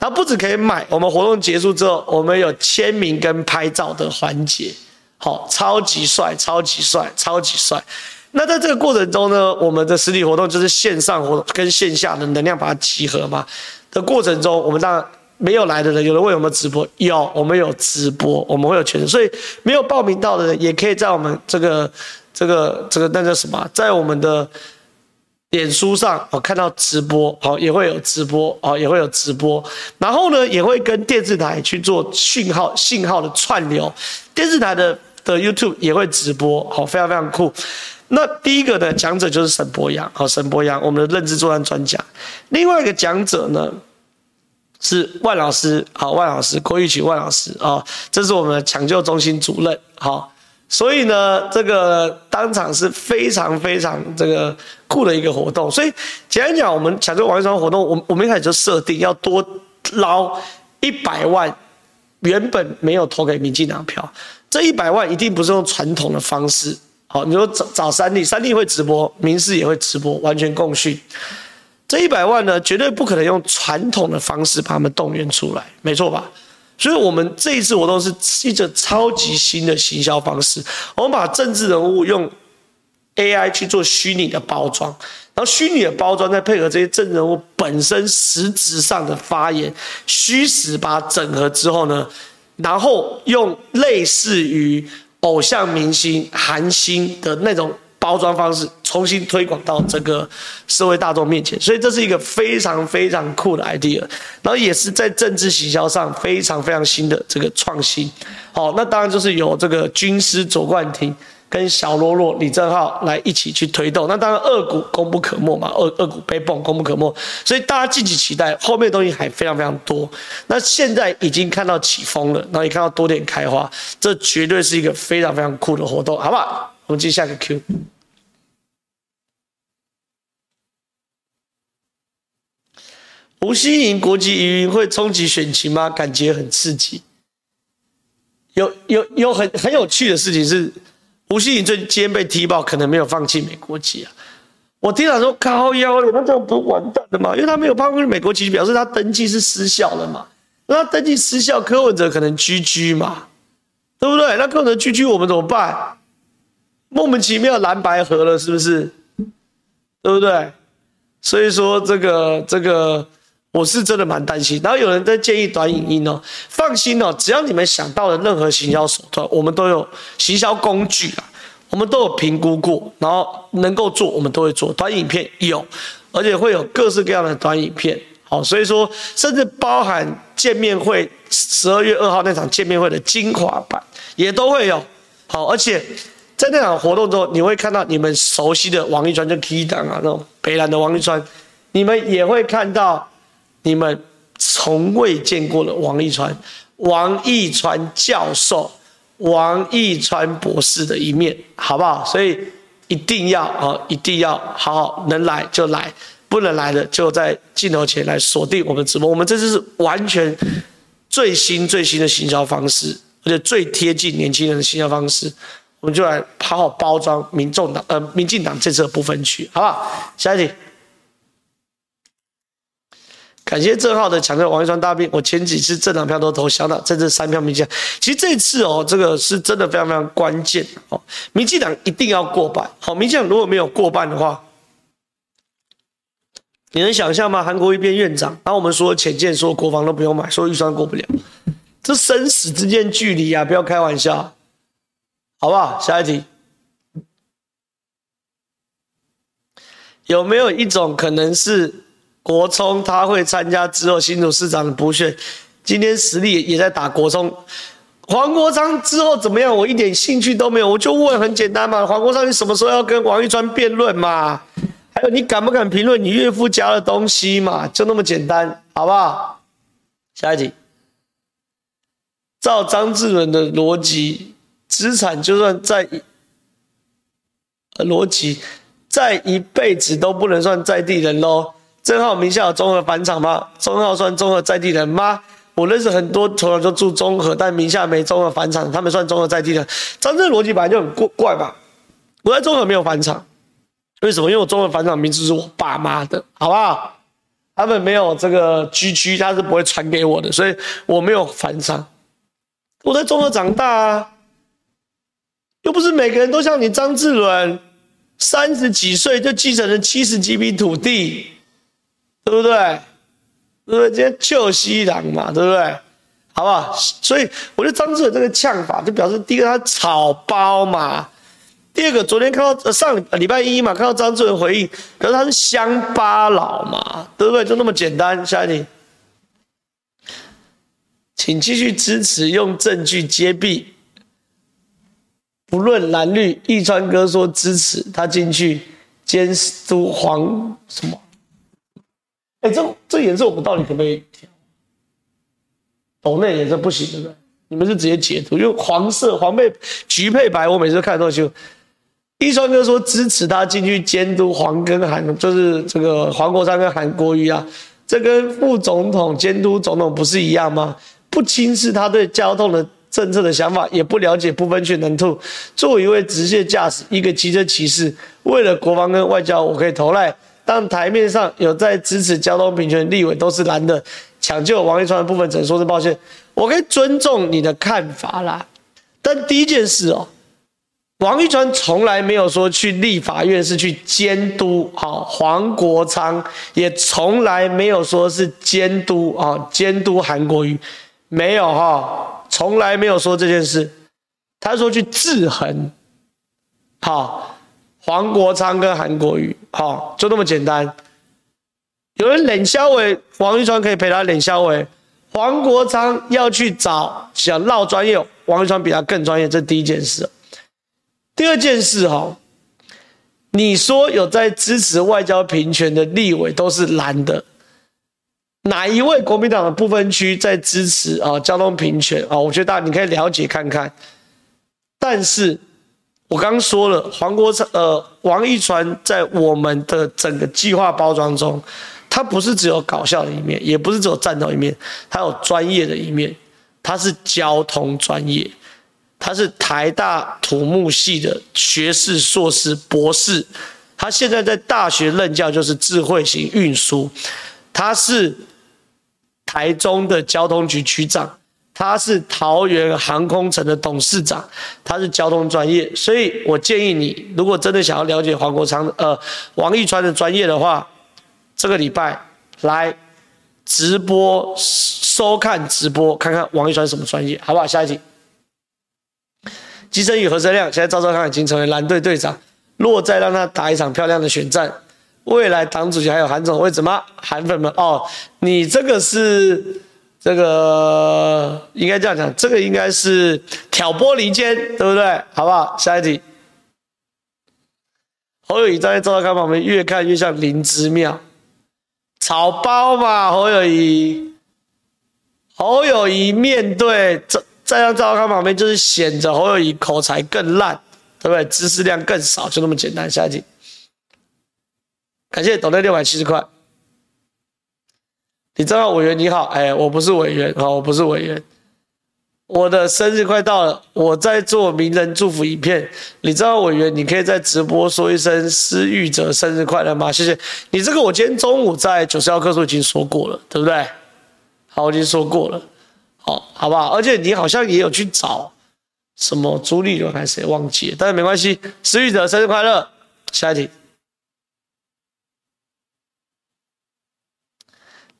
然后不止可以买，我们活动结束之后，我们有签名跟拍照的环节。好，超级帅，超级帅，超级帅。那在这个过程中呢，我们的实体活动就是线上活动跟线下的能量把它集合嘛。的过程中，我们当然。没有来的人，有人问有没有直播？有，我们有直播，我们会有全程，所以没有报名到的人，也可以在我们这个、这个、这个那叫什么，在我们的脸书上哦看到直播，好，也会有直播，哦，也会有直播，然后呢，也会跟电视台去做讯号、信号的串流，电视台的的 YouTube 也会直播，好，非常非常酷。那第一个呢，讲者就是沈博洋，好，沈博洋，我们的认知作战专家。另外一个讲者呢？是万老师，好，万老师郭玉琪，万老师啊，这是我们的抢救中心主任，好，所以呢，这个当场是非常非常这个酷的一个活动。所以简单讲，我们抢救王一川活动，我我们一开始就设定要多捞一百万，原本没有投给民进党票，这一百万一定不是用传统的方式，好，你说找找三立，三立会直播，民视也会直播，完全共讯。这一百万呢，绝对不可能用传统的方式把他们动员出来，没错吧？所以，我们这一次活动是一个超级新的行销方式。我们把政治人物用 AI 去做虚拟的包装，然后虚拟的包装再配合这些政治人物本身实质上的发言，虚实把它整合之后呢，然后用类似于偶像明星、韩星的那种。包装方式重新推广到这个社会大众面前，所以这是一个非常非常酷的 idea，然后也是在政治行销上非常非常新的这个创新。好，那当然就是有这个军师左冠廷跟小罗罗李正浩来一起去推动。那当然二股功不可没嘛，二二股背蹦功不可没，所以大家敬请期待，后面的东西还非常非常多。那现在已经看到起风了，然后也看到多点开花，这绝对是一个非常非常酷的活动，好不好？我们接下一个 Q。吴欣盈国际疑云会冲击选情吗？感觉很刺激。有有有很很有趣的事情是，吴欣盈最今天被踢爆，可能没有放弃美国籍啊。我听他说靠腰了，那这样不完蛋的吗？因为他没有放弃美国籍，表示他登记是失效的嘛。那登记失效，柯文哲可能居居嘛，对不对？那柯文哲居居我们怎么办？莫名其妙蓝白合了，是不是？对不对？所以说这个这个。我是真的蛮担心，然后有人在建议短影音哦，放心哦，只要你们想到的任何行销手段，我们都有行销工具啊，我们都有评估过，然后能够做，我们都会做。短影片有，而且会有各式各样的短影片，好，所以说甚至包含见面会十二月二号那场见面会的精华版也都会有，好，而且在那场活动中，你会看到你们熟悉的王一川就 key 档啊，那种北蓝的王一川，你们也会看到。你们从未见过的王一川，王一川教授、王一川博士的一面，好不好？所以一定要啊，一定要好好，能来就来，不能来的就在镜头前来锁定我们直播。我们这次是完全最新最新的行销方式，而且最贴近年轻人的行销方式，我们就来好好包装民众党呃民进党这次的不分区，好不好？下一题。感谢正浩的强调，王一川大兵，我前几次政党票都投小党，这次三票民进。其实这次哦，这个是真的非常非常关键哦，民进党一定要过半。好，民进党如果没有过半的话，你能想象吗？韩国瑜变院长，然后我们说浅见、说国防都不用买，说预算过不了，这生死之间距离啊，不要开玩笑，好不好？下一题，有没有一种可能是？国聪他会参加之后新竹市长的补选，今天实力也在打国聪。黄国昌之后怎么样？我一点兴趣都没有。我就问很简单嘛，黄国昌你什么时候要跟王玉川辩论嘛？还有你敢不敢评论你岳父家的东西嘛？就那么简单，好不好？下一题，照张志伦的逻辑，资产就算在一逻辑，在一辈子都不能算在地人喽。正浩名下有中和返场吗？正浩算中和在地人吗？我认识很多从小就住中和，但名下没中和返场，他们算中和在地人？张震逻辑本来就很怪怪吧？我在中和没有返场，为什么？因为我中和返场名字是我爸妈的，好不好？他们没有这个 G 区他是不会传给我的，所以我没有返场。我在中和长大啊，又不是每个人都像你张志伦，三十几岁就继承了七十几笔土地。对不对？对不对？今天救西郎嘛，对不对？好不好？所以我觉得张志伟这个呛法，就表示第一个他草包嘛，第二个昨天看到上礼拜一嘛，看到张志伟回应，可是他是乡巴佬嘛，对不对？就那么简单。下一题，请继续支持，用证据揭弊，不论蓝绿，一川哥说支持他进去监督黄什么？哎，这这颜色我们到底可不可以调？斗内颜色不行，对不对？你们是直接截图，因为黄色黄配橘配白，我每次都看到就。一川哥说支持他进去监督黄跟韩，就是这个黄国昌跟韩国瑜啊，这跟副总统监督总统不是一样吗？不轻视他对交通的政策的想法，也不了解不分区能吐。作为一位直线驾驶，一个机车骑士，为了国防跟外交，我可以投赖。当台面上有在支持交通平权立委都是蓝的，抢救王一川的部分，只能说是抱歉。我可以尊重你的看法啦，但第一件事哦，王一川从来没有说去立法院是去监督，好，黄国昌也从来没有说是监督啊，监督韩国瑜，没有哈，从来没有说这件事，他说去制衡，好，黄国昌跟韩国瑜，好，就那么简单。有人冷笑话，王玉川可以陪他冷笑话，黄国昌要去找想绕专业，王玉川比他更专业，这第一件事。第二件事哈，你说有在支持外交平权的立委都是蓝的，哪一位国民党的不分区在支持啊交通平权啊？我觉得大家你可以了解看看。但是我刚说了，黄国昌呃王一传在我们的整个计划包装中，他不是只有搞笑的一面，也不是只有战斗一面，他有专业的一面，他是交通专业。他是台大土木系的学士、硕士、博士，他现在在大学任教，就是智慧型运输。他是台中的交通局局长，他是桃园航空城的董事长，他是交通专业。所以我建议你，如果真的想要了解黄国昌呃王一川的专业的话，这个礼拜来直播收看直播，看看王一川什么专业，好不好？下一题。机车与何生亮现在赵少康已经成为蓝队队长，若再让他打一场漂亮的选战，未来党主席还有韩总的位置吗？韩粉们哦，你这个是这个应该这样讲，这个应该是挑拨离间，对不对？好不好？下一题。侯友谊站在赵康旁边，越看越像灵芝庙，草包嘛。侯友谊，侯友谊面对站站在赵康旁边，就是显着侯友谊口才更烂，对不对？知识量更少，就那么简单。下一题，感谢董队六百七十块。你知道委员你好，哎，我不是委员好，我不是委员。我的生日快到了，我在做名人祝福影片。你知道委员，你可以在直播说一声施玉哲生日快乐吗？谢谢你。这个我今天中午在九十号课数已经说过了，对不对？好，我已经说过了。哦，好不好？而且你好像也有去找什么朱立伦还是谁忘记了，但是没关系。施玉哲生日快乐！下一题，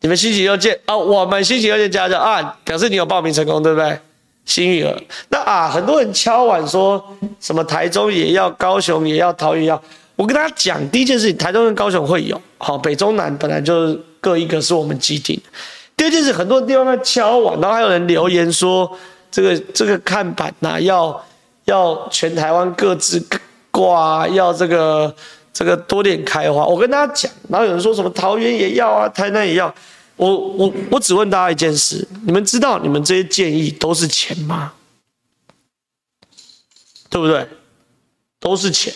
你们星期六见啊、我们星期六见加加啊！表示你有报名成功，对不对？幸运儿。那啊，很多人敲碗说什么台中也要，高雄也要，桃园也要。我跟大家讲，第一件事情，台中跟高雄会有。好，北中南本来就各一个，是我们基地。第二件事，很多地方在敲碗，然后还有人留言说，这个这个看板呐、要要全台湾各自挂，要这个这个多点开花。我跟大家讲，然后有人说什么桃园也要啊，台南也要。我我我只问大家一件事，你们知道你们这些建议都是钱吗？对不对？都是钱，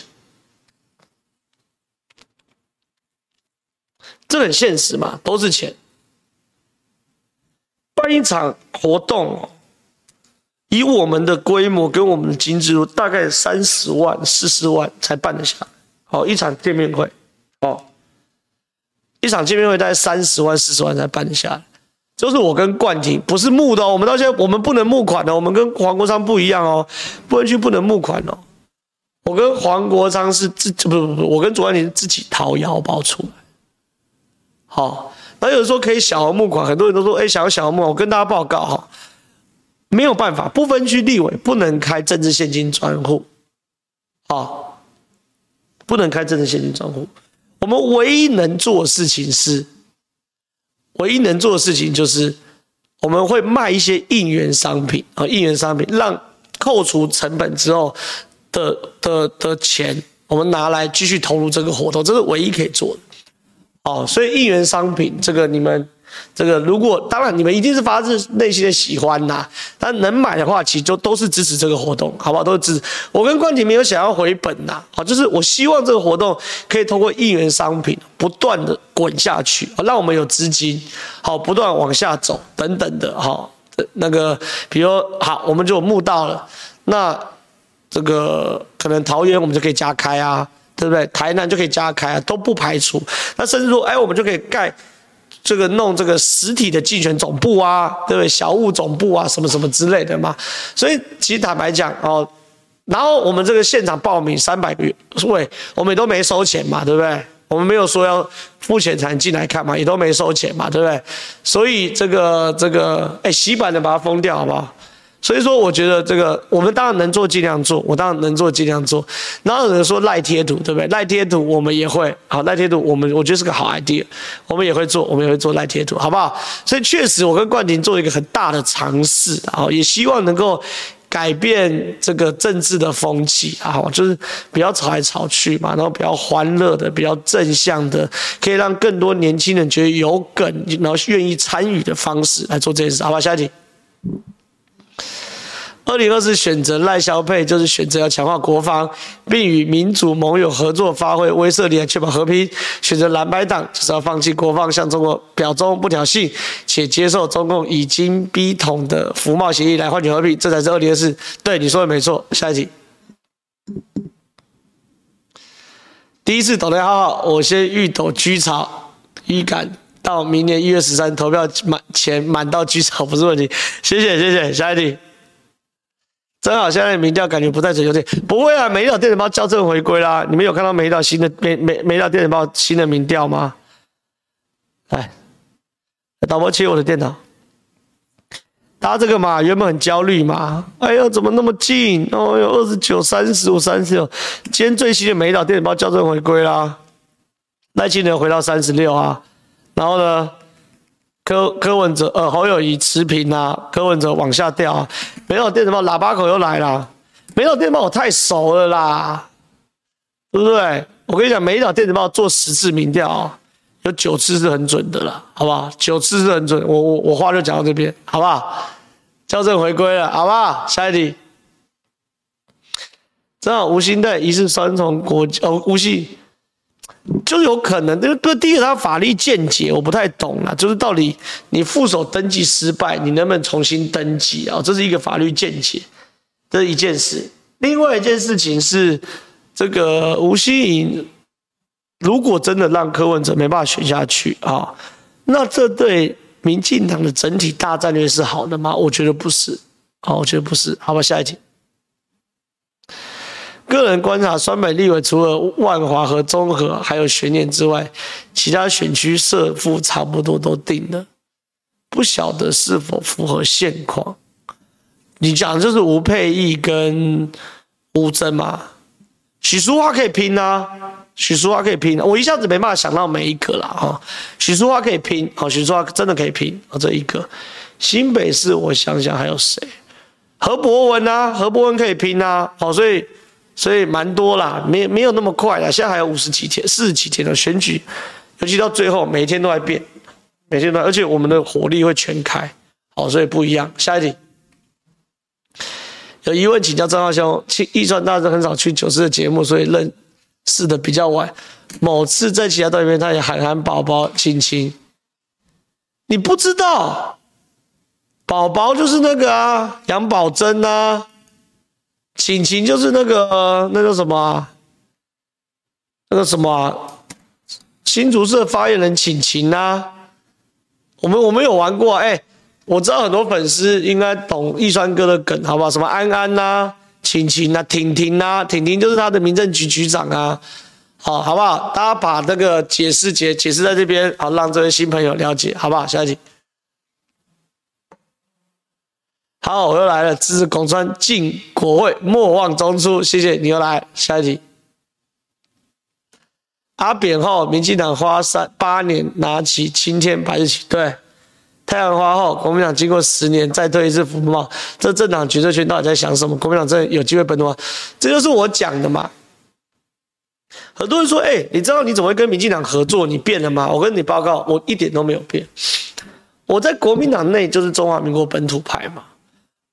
这很现实嘛，都是钱。办一场活动哦，以我们的规模跟我们的经济，大概三十万、四十万才办得下。好，一场见面会，哦，一场见面会大概三十万、四十万才办得下来。就是我跟冠廷不是募的哦，我们到现在我们不能募款的，我们跟黄国昌不一样哦，不能去不能募款哦。我跟黄国昌是自不不不，我跟卓冠廷自己掏腰包出来。好。还有人说可以小额募款，很多人都说，哎，想要小额募款，我跟大家报告哈，没有办法，不分区立委不能开政治献金专户，啊，不能开政治献金账户。我们唯一能做的事情是，唯一能做的事情就是，我们会卖一些应援商品啊，应援商品，让扣除成本之后的的的钱，我们拿来继续投入这个活动，这是唯一可以做的。哦，所以应援商品这个你们这个如果当然你们一定是发自内心的喜欢呐，但能买的话，其实就都是支持这个活动，好不好？都是支持。我跟冠廷没有想要回本呐，好，就是我希望这个活动可以通过应援商品不断的滚下去，让我们有资金，好，不断往下走等等的，哈，那个比如好，我们就募到了，那这个可能桃园我们就可以加开啊。对不对？台南就可以加开啊，都不排除。那甚至说，哎，我们就可以盖这个弄这个实体的竞选总部啊，对不对？小物总部啊，什么什么之类的嘛。所以，其实坦白讲哦，然后我们这个现场报名三百个位，我们都没收钱嘛，对不对？我们没有说要付钱才能进来看嘛，也都没收钱嘛，对不对？所以这个这个，哎，洗版的把它封掉好不好？所以说，我觉得这个我们当然能做尽量做，我当然能做尽量做。然后有人说赖贴图，对不对？赖贴图我们也会，好，赖贴图我们我觉得是个好 idea，我们也会做，我们也会做赖贴图，好不好？所以确实，我跟冠廷做一个很大的尝试，啊，也希望能够改变这个政治的风气，啊，就是不要吵来吵去嘛，然后比较欢乐的、比较正向的，可以让更多年轻人觉得有梗，然后愿意参与的方式来做这件事，好吧？下一题。二零二四选择赖萧配，就是选择要强化国防，并与民主盟友合作，发挥威慑力来确保和平。选择蓝白党，就是要放弃国防，向中国表忠不挑衅，且接受中共已经逼统的服贸协议来换取和平，这才是二零二四。对，你说的没错。下一题，第一次抖内号号，我先预抖居巢，预感到明年一月十三投票满前满到居巢不是问题。谢谢谢谢，下一题。真好，现在民调感觉不太准，有点不会啊。美丽岛电子报校正回归啦，你们有看到美丽岛新的美美美丽岛电子报新的民调吗？来，导播切我的电脑，他这个嘛，原本很焦虑嘛，哎呀，怎么那么近？哦呦，二十九、三十五、三十六，今天最新的美丽岛电子报校正回归啦，赖清德回到三十六啊，然后呢？柯柯文哲呃侯友谊持平啊，柯文哲往下掉啊，美丽岛电子报喇叭口又来了，美丽岛电子报我太熟了啦，对不对？我跟你讲，美丽岛电子报做十次民调，有九次是很准的啦，好不好？九次是很准，我我我话就讲到这边，好不好？校正回归了，好不好？下一题，正好吴欣岱疑似双重国哦，吴欣。就有可能，这个第一个他法律见解我不太懂了，就是到底你副手登记失败，你能不能重新登记啊？这是一个法律见解，这是一件事。另外一件事情是，这个吴欣盈如果真的让柯文哲没办法选下去啊，那这对民进党的整体大战略是好的吗？我觉得不是，好，我觉得不是。好吧，下一题。个人观察，双北立委除了万华和中和还有悬念之外，其他选区设负差不多都定了，不晓得是否符合现况。你讲就是吴沛忆跟吴峥嘛？许淑华可以拼啊，许淑华可以拼，我一下子没办法想到每一个啦哈。许淑华可以拼，好，许淑华真的可以拼啊，这一个。新北市我想想还有谁？何博文啊，何博文可以拼啊，好，所以。所以蛮多啦，没没有那么快啦。现在还有五十几天、四十几天的选举，尤其到最后，每天都在变，每天都在，而且我们的火力会全开，好，所以不一样。下一题，有疑问请教张浩兄。义川大师很少去九四的节目，所以认识的比较晚。某次在其他段里面，他也喊喊宝宝亲亲，你不知道，宝宝就是那个啊，杨宝珍啊。晴晴就是那个那个什么、那个什么、啊、新竹市发言人晴晴啊，我们我们有玩过哎、我知道很多粉丝应该懂易川哥的梗，好不好？什么安安呐、啊，晴晴啊，婷婷啊，婷婷就是他的民政局局长啊，好，好不好？大家把这个解释解解释在这边，好，让这位新朋友了解，好不好？下一题。好，我又来了。支持公专进国会，莫忘中出。谢谢你又来。下一题。阿扁后，民进党花三八年拿起青天白日旗。对，太阳花后，国民党经过十年再推一次服贸。这政党决策圈到底在想什么？国民党真的有机会本土化？这就是我讲的嘛。很多人说：“哎、你知道你怎么会跟民进党合作？你变了吗？”我跟你报告，我一点都没有变。我在国民党内就是中华民国本土派嘛。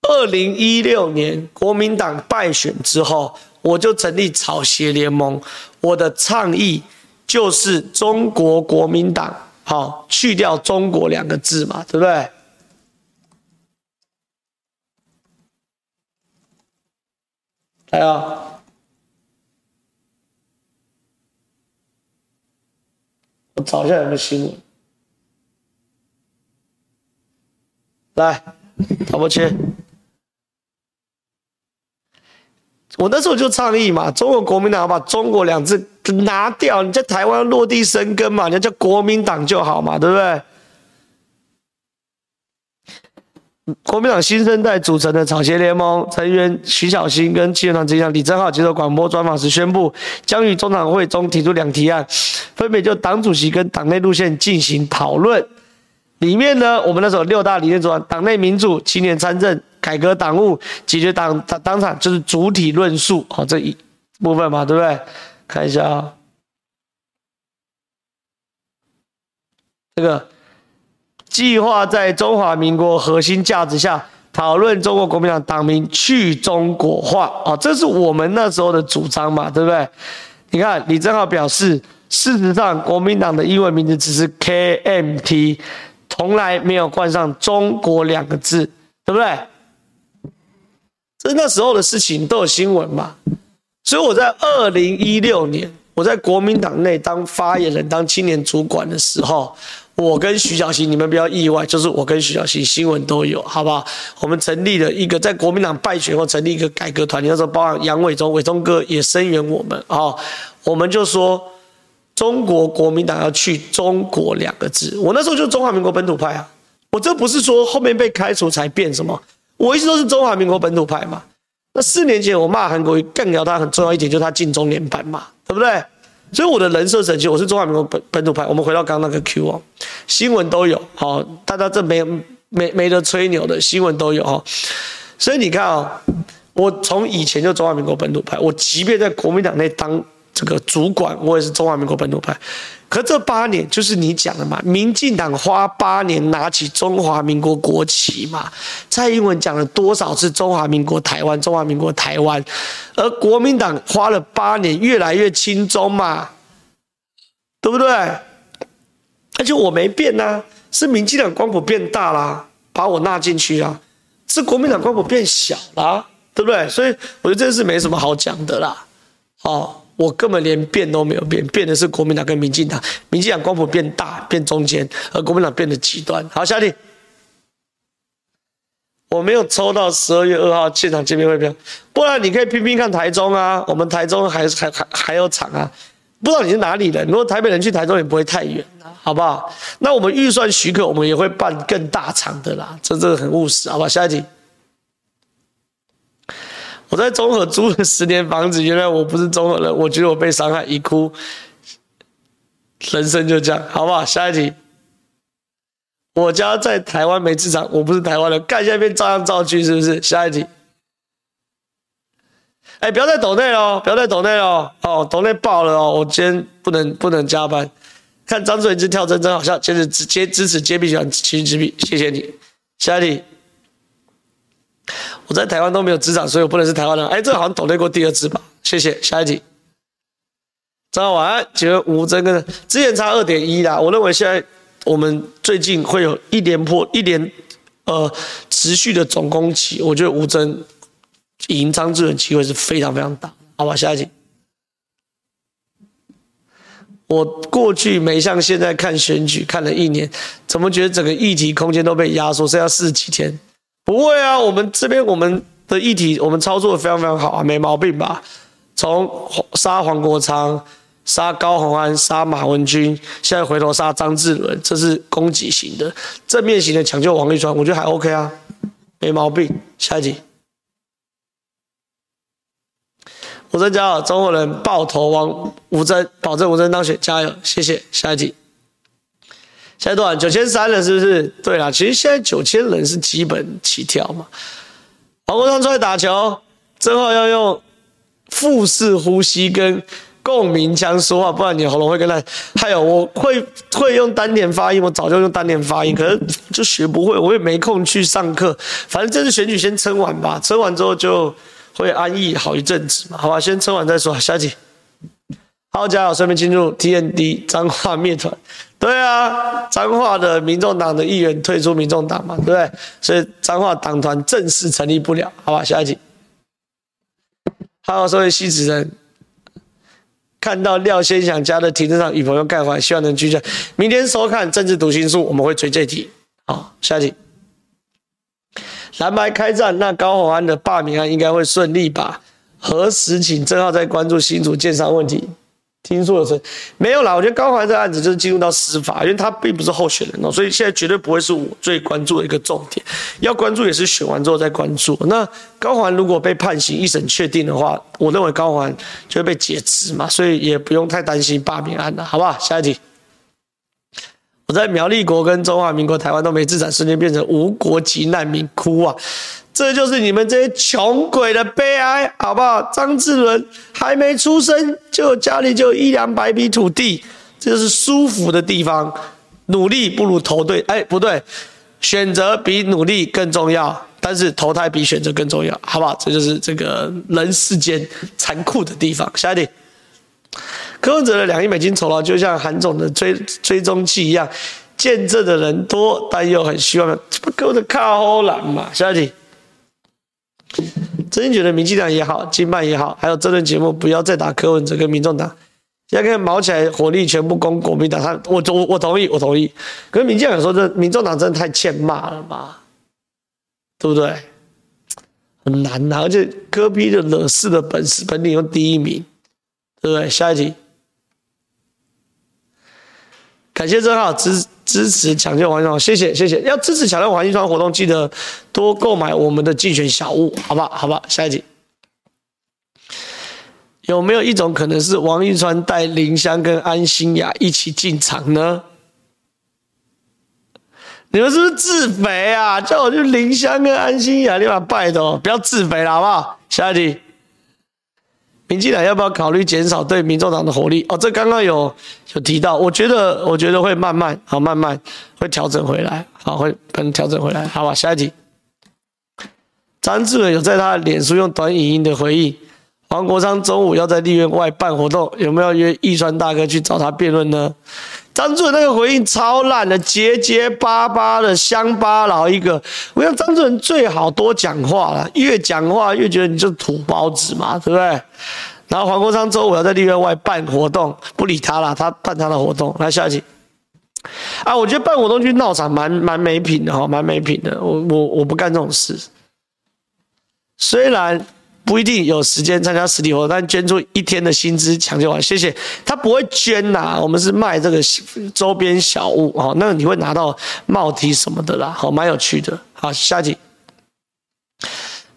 二零一六年国民党败选之后，我就成立草鞋联盟。我的倡议就是中国国民党，好，去掉“中国”两个字嘛，对不对？来啊，我找一下有没有新闻。来，导播切。我那时候就倡议嘛，中国国民党要把“中国”两字拿掉，你在台湾落地生根嘛，你要叫国民党就好嘛，对不对？国民党新生代组成的草鞋联盟成员徐小新跟七人团执行长李正浩接受广播专访时宣布，将于中常会中提出两提案，分别就党主席跟党内路线进行讨论。里面呢，我们那时候六大理念主张：党内民主、青年参政、改革党务、解决党党党产，就是主体论述。好，这一部分嘛，对不对？看一下啊、这个。计划在中华民国核心价值下讨论中国国民党党名去中国化哦，这是我们那时候的主张嘛，对不对？你看李正浩表示，事实上国民党的英文名字只是 KMT，从来没有冠上中国两个字，对不对？这是那时候的事情，都有新闻嘛。所以我在二零一六年，我在国民党内当发言人、当青年主管的时候。我跟徐小新，你们不要意外，就是我跟徐小新新闻都有，好不好？我们成立了一个在国民党败选后成立一个改革团体，那时候包含杨伟忠、伟忠哥也声援我们啊、哦。我们就说中国国民党要去中国两个字，我那时候就是中华民国本土派啊。我这不是说后面被开除才变什么，我一直都是中华民国本土派嘛。那四年前我骂韩国瑜，更聊他很重要一点，就是他进中联办嘛，对不对？所以我的人设神奇，我是中华民国本本土派。我们回到刚刚那个 Q 哦，新闻都有，好，大家这没没没得吹牛的新闻都有哦。所以你看啊，我从以前就中华民国本土派，我即便在国民党内当这个主管，我也是中华民国本土派。可这八年就是你讲的嘛，民进党花八年拿起中华民国国旗嘛，蔡英文讲了多少次中华民国台湾，中华民国台湾，而国民党花了八年越来越亲中嘛，对不对？而且我没变呐、是民进党光谱变大啦，把我纳进去啊，是国民党光谱变小啦，对不对？所以我觉得这是没什么好讲的啦，哦。我根本连变都没有变，变的是国民党跟民进党，民进党光谱变大变中间，而国民党变得极端。好，下一题，我没有抽到十二月二号现场见面会票，不然你可以拼拼看台中啊，我们台中还还还还有场啊，不知道你是哪里人，如果台北人去台中也不会太远，好不好？那我们预算许可，我们也会办更大场的啦，这这个很务实，好吧？下一题。我在中和租了十年房子，原来我不是中和人，我觉得我被伤害，一哭，人生就这样，好不好？下一题，我家在台湾没市场，我不是台湾人，干下面照样造句，是不是？下一题，哎，不要再抖内了，不要再抖内了，哦，抖内爆了哦，我今天不能不能加班，看张志伟这跳针真好笑，接着接支持接币喜欢奇之币，谢谢你，下一题。我在台湾都没有执掌，所以我不能是台湾人。哎，这好像抖内过第二次吧？谢谢。下一题，早上晚安。请问吴峥跟之前差二点一啦，我认为现在我们最近会有一连破一连呃持续的总攻击，我觉得吴峥赢张志远机会是非常非常大。好吧，下一题。我过去没像现在看选举看了一年，怎么觉得整个议题空间都被压缩，剩下四十几天？不会啊，我们这边我们的议题我们操作的非常非常好啊，没毛病吧？从杀黄国昌、杀高虹安、杀马文君，现在回头杀张志伦，这是攻击型的，正面型的抢救王立川，我觉得还 OK 啊，没毛病。下一题，吴峥加油，中国人抱头王吴峥，保证吴峥当选，加油，谢谢。下一题。现在多少？九千三了，是不是？对啦，其实现在九千人是基本起跳嘛。黄国昌出来打球，正好要用腹式呼吸跟共鸣腔说话，不然你喉咙会跟他。还有，我会会用丹田发音，我早就用丹田发音，可是就学不会，我也没空去上课。反正这次选举先撑完吧，撑完之后就会安逸好一阵子嘛，好吧？先撑完再说。下集。好，加油！顺便进入 TND 彰化灭团。对啊，彰化的民众党的议员退出民众党嘛，对不对？所以彰化党团正式成立不了，好吧？下一集。好，所以西子人看到廖先祥家的停车场与朋友盖房，希望能聚焦。明天收看《政治读心术》，我们会追这题。好，下一集。蓝白开战，那高虹安的罢免案应该会顺利吧？何时请正浩再关注新竹建商问题？听说有成没有啦？我觉得高环这案子就是进入到司法，因为他并不是候选人哦，所以现在绝对不会是我最关注的一个重点。要关注也是选完之后再关注。那高环如果被判刑一审确定的话，我认为高环就会被解职嘛，所以也不用太担心罢免案了，好不好？下一题。我在苗栗国跟中华民国台湾都没资产，瞬间变成无国籍难民，哭啊！这就是你们这些穷鬼的悲哀，好不好？张志伦还没出生，就家里就一两百亩土地，这就是舒服的地方。努力不如投对，哎，不对，选择比努力更重要，但是投胎比选择更重要，好不好？这就是这个人世间残酷的地方。下一题。柯文哲的两亿美金酬劳，就像韩总的追追踪器一样，见证的人多，但又很希望这不够的靠后栏嘛。下一题，真心觉得民进党也好，金办也好，还有这轮节目不要再打柯文哲跟民众党，现在看毛起来火力全部攻国民党，他我我我同意，我同意。可是民进党说这民众党真的太欠骂了嘛，对不对？很难呐、而且柯比的惹事的本事，本领又第一名。对不对？下一题，感谢正浩支支持抢救王一川，谢谢谢谢。要支持抢救王一川活动，记得多购买我们的竞选小物，好不好？好吧。下一题，有没有一种可能是王一川带林香跟安心雅一起进场呢？你们是不是自肥啊？叫我去林香跟安心雅，你把拜托，不要自肥了，好不好？下一题。民进党要不要考虑减少对民众党的火力？哦，这刚刚有有提到，我觉得我觉得会慢慢啊，慢慢会调整回来，好，会可能调整回来，好吧？下一题，张志伟有在他脸书用短语音的回应，黄国昌中午要在立院外办活动，有没有约义川大哥去找他辩论呢？张主任那个回应超烂的，结结巴巴的，乡巴佬一个。我想张主任最好多讲话了，越讲话越觉得你就是土包子嘛，对不对？然后黄国昌周五要在立院外办活动，不理他了，他办他的活动。来下一集。啊，我觉得办活动去闹场蛮蛮没品的哈，蛮没品的。我我我不干这种事，虽然。不一定有时间参加实体活动，但捐出一天的薪资抢救完，谢谢。他不会捐呐、我们是卖这个周边小物哦，那你会拿到帽 T 什么的啦，好，蛮有趣的。好，下集。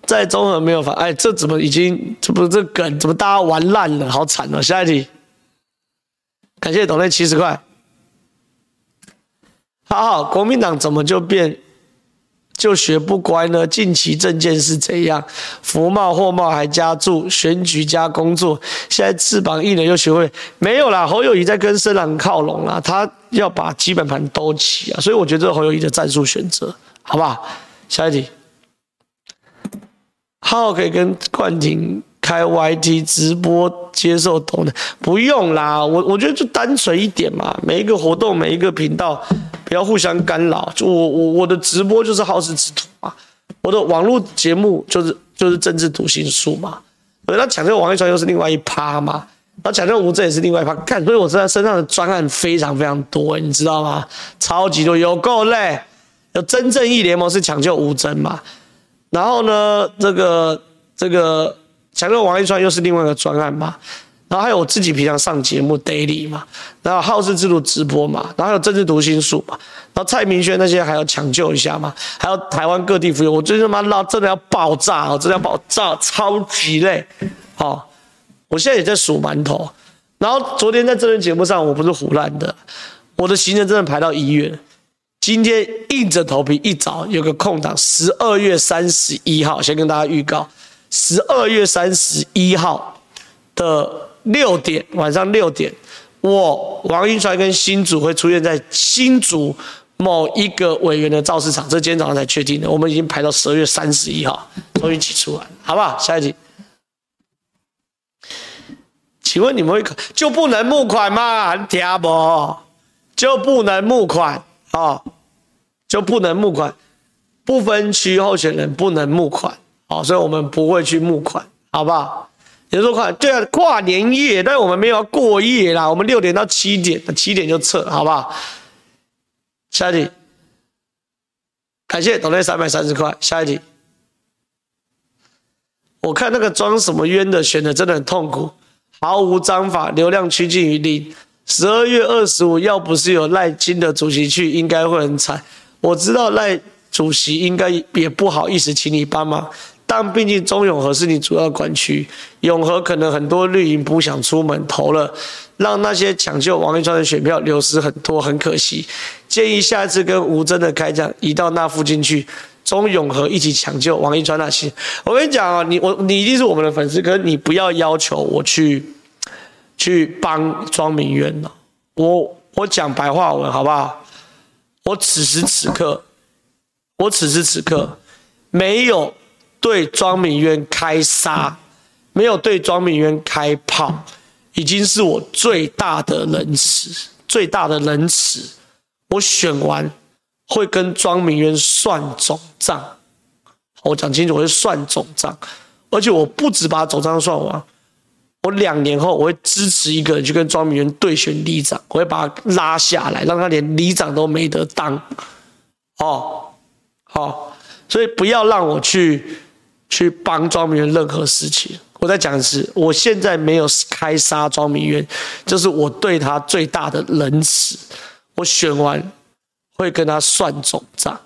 在中和没有法，哎，这怎么已经这不是这梗怎么大家玩烂了，好惨哦。下一题，感谢董内七十块。好好，国民党怎么就变？就学不乖呢？近期政见是怎样？福茂、货茂还加注，选举加工作，现在翅膀硬了又学会没有啦？侯友谊在跟深蓝靠拢啦，他要把基本盘兜起啊，所以我觉得这是侯友谊的战术选择，好不好？下一题，浩浩可以跟冠廷开 YT 直播接受懂的，不用啦，我我觉得就单纯一点嘛，每一个活动，每一个频道。不要互相干扰，就我我我的直播就是好事之徒嘛，我的网络节目就是就是政治读心术嘛，那抢救王一川又是另外一趴嘛，然后抢救吴峥也是另外一趴，看，所以我现在身上的专案非常非常多，你知道吗？超级多，有够累。有真正义联盟是抢救吴峥嘛，然后呢，这个这个抢救王一川又是另外一个专案嘛。然后还有我自己平常上节目 daily 嘛，然后好事之徒直播嘛，然后还有政治读心术嘛，然后蔡明轩那些还要抢救一下嘛，还有台湾各地服务，我最近他妈闹真的要爆炸哦，真的要爆炸，超级累。好，我现在也在数馒头。然后昨天在这轮节目上，我不是胡烂的，我的行程真的排到一月。今天硬着头皮一早有个空档，十二月三十一号，先跟大家预告，十二月三十一号的。六点，晚上六点，我王一川跟新竹会出现在新竹某一个委员的造势场，这今天早上才确定的。我们已经排到十二月三十一号，终于挤出来，好不好？下一题，请问你们会就不能募款吗？听不？就不能募款啊、就不能募款？不分区候选人不能募款，好，所以我们不会去募款，好不好？比如说跨对啊，跨年夜，但我们没有要过夜啦，我们六点到七点，七点就撤，好不好？下一题，感谢抖内三百三十块。下一题，我看那个装什么冤的选的真的很痛苦，毫无章法，流量趋近于零。十二月二十五，要不是有赖金的主席去，应该会很惨。我知道赖主席应该也不好意思请你帮忙，但毕竟中永和是你主要管区，永和可能很多绿营不想出门投了，让那些抢救王一川的选票流失很多，很可惜。建议下一次跟吴峥的开讲移到那附近去，中永和一起抢救王一川那些。我跟你讲啊，你我你一定是我们的粉丝，可是你不要要求我去。去帮庄明渊了，我我讲白话文好不好？我此时此刻，我此时此刻没有对庄明渊开杀，没有对庄明渊开炮，已经是我最大的仁慈，最大的仁慈。我选完会跟庄明渊算总账，我讲清楚，我会算总账，而且我不止把总账算完。我两年后，我会支持一个人去跟庄明渊对选里长，我会把他拉下来，让他连里长都没得当。哦，好，所以不要让我去去帮庄明渊任何事情。我在讲的是，我现在没有开杀庄明渊，这是我对他最大的仁慈。我选完会跟他算总账，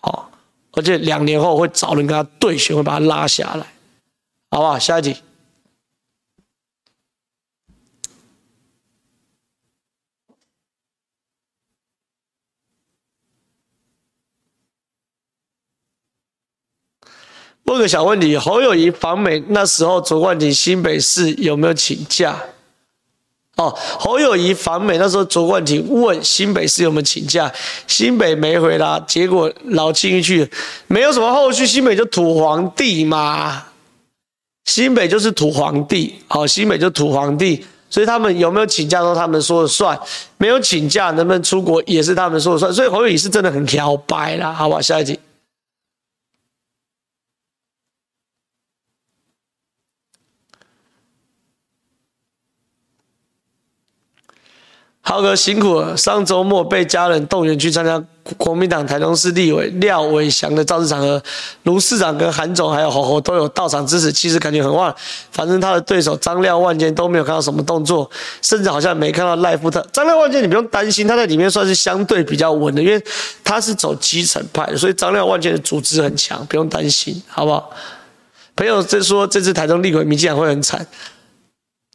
好，而且两年后会找人跟他对选，会把他拉下来，好不好？下一题。问个小问题：侯友谊访美那时候，卓冠廷新北市有没有请假？哦，侯友谊访美那时候，卓冠廷问新北市有没有请假，新北没回答，结果老亲一去，没有什么后续，新北就土皇帝嘛，新北就是土皇帝，好，新北就土皇帝，所以他们有没有请假都他们说了算，没有请假能不能出国也是他们说了算，所以侯友谊是真的很挑白啦，好吧，下一题。浩哥辛苦了，上周末被家人动员去参加国民党台中市立委廖伟翔的造势场合，卢市长跟韩总还有侯侯都有到场支持，气势感觉很旺。反正他的对手张廖万坚都没有看到什么动作，甚至好像没看到赖富特。张廖万坚你不用担心，他在里面算是相对比较稳的，因为他是走基层派，所以张廖万坚的组织很强，不用担心，好不好？朋友在说这次台中立委民进党会很惨。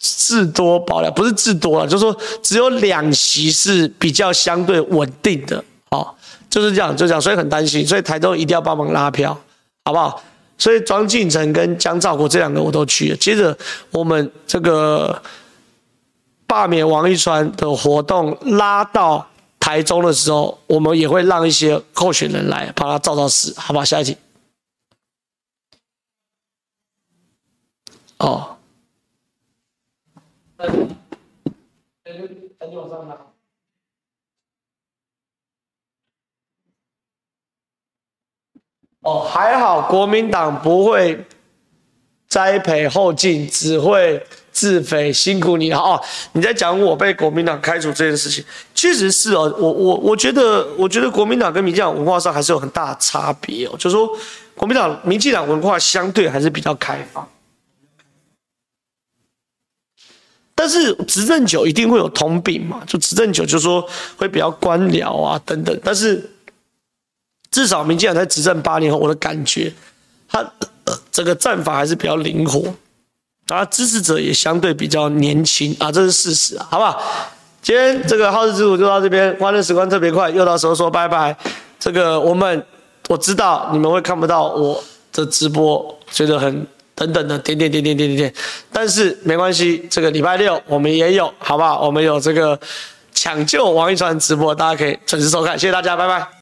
至多保了，不是至多了，就是说只有两席是比较相对稳定的，哦，就是这样，就这样，所以很担心，所以台中一定要帮忙拉票，好不好？所以庄敬诚跟江兆国这两个我都去了。接着我们这个罢免王一川的活动拉到台中的时候，我们也会让一些候选人来帮他造造势，好不好？下一题。哦。哦，还好，国民党不会栽培后进，只会自肥。辛苦你了哦！你在讲我被国民党开除这件事情，确实是哦。我我我觉得，我觉得国民党跟民进党文化上还是有很大差别哦。就是说，国民党、民进党文化相对还是比较开放。但是执政久一定会有通病嘛？就执政久，就说会比较官僚啊等等。但是至少民进党在执政八年后，我的感觉，他整个战法还是比较灵活，啊，支持者也相对比较年轻啊，这是事实啊，好不好？今天这个好事之徒就到这边，欢乐时光特别快，又到时候说拜拜。这个我们我知道你们会看不到我的直播，觉得很。等等的点点点点点点点，但是没关系，这个礼拜六我们也有，好不好？我们有这个抢救王一川直播，大家可以准时收看，谢谢大家，拜拜。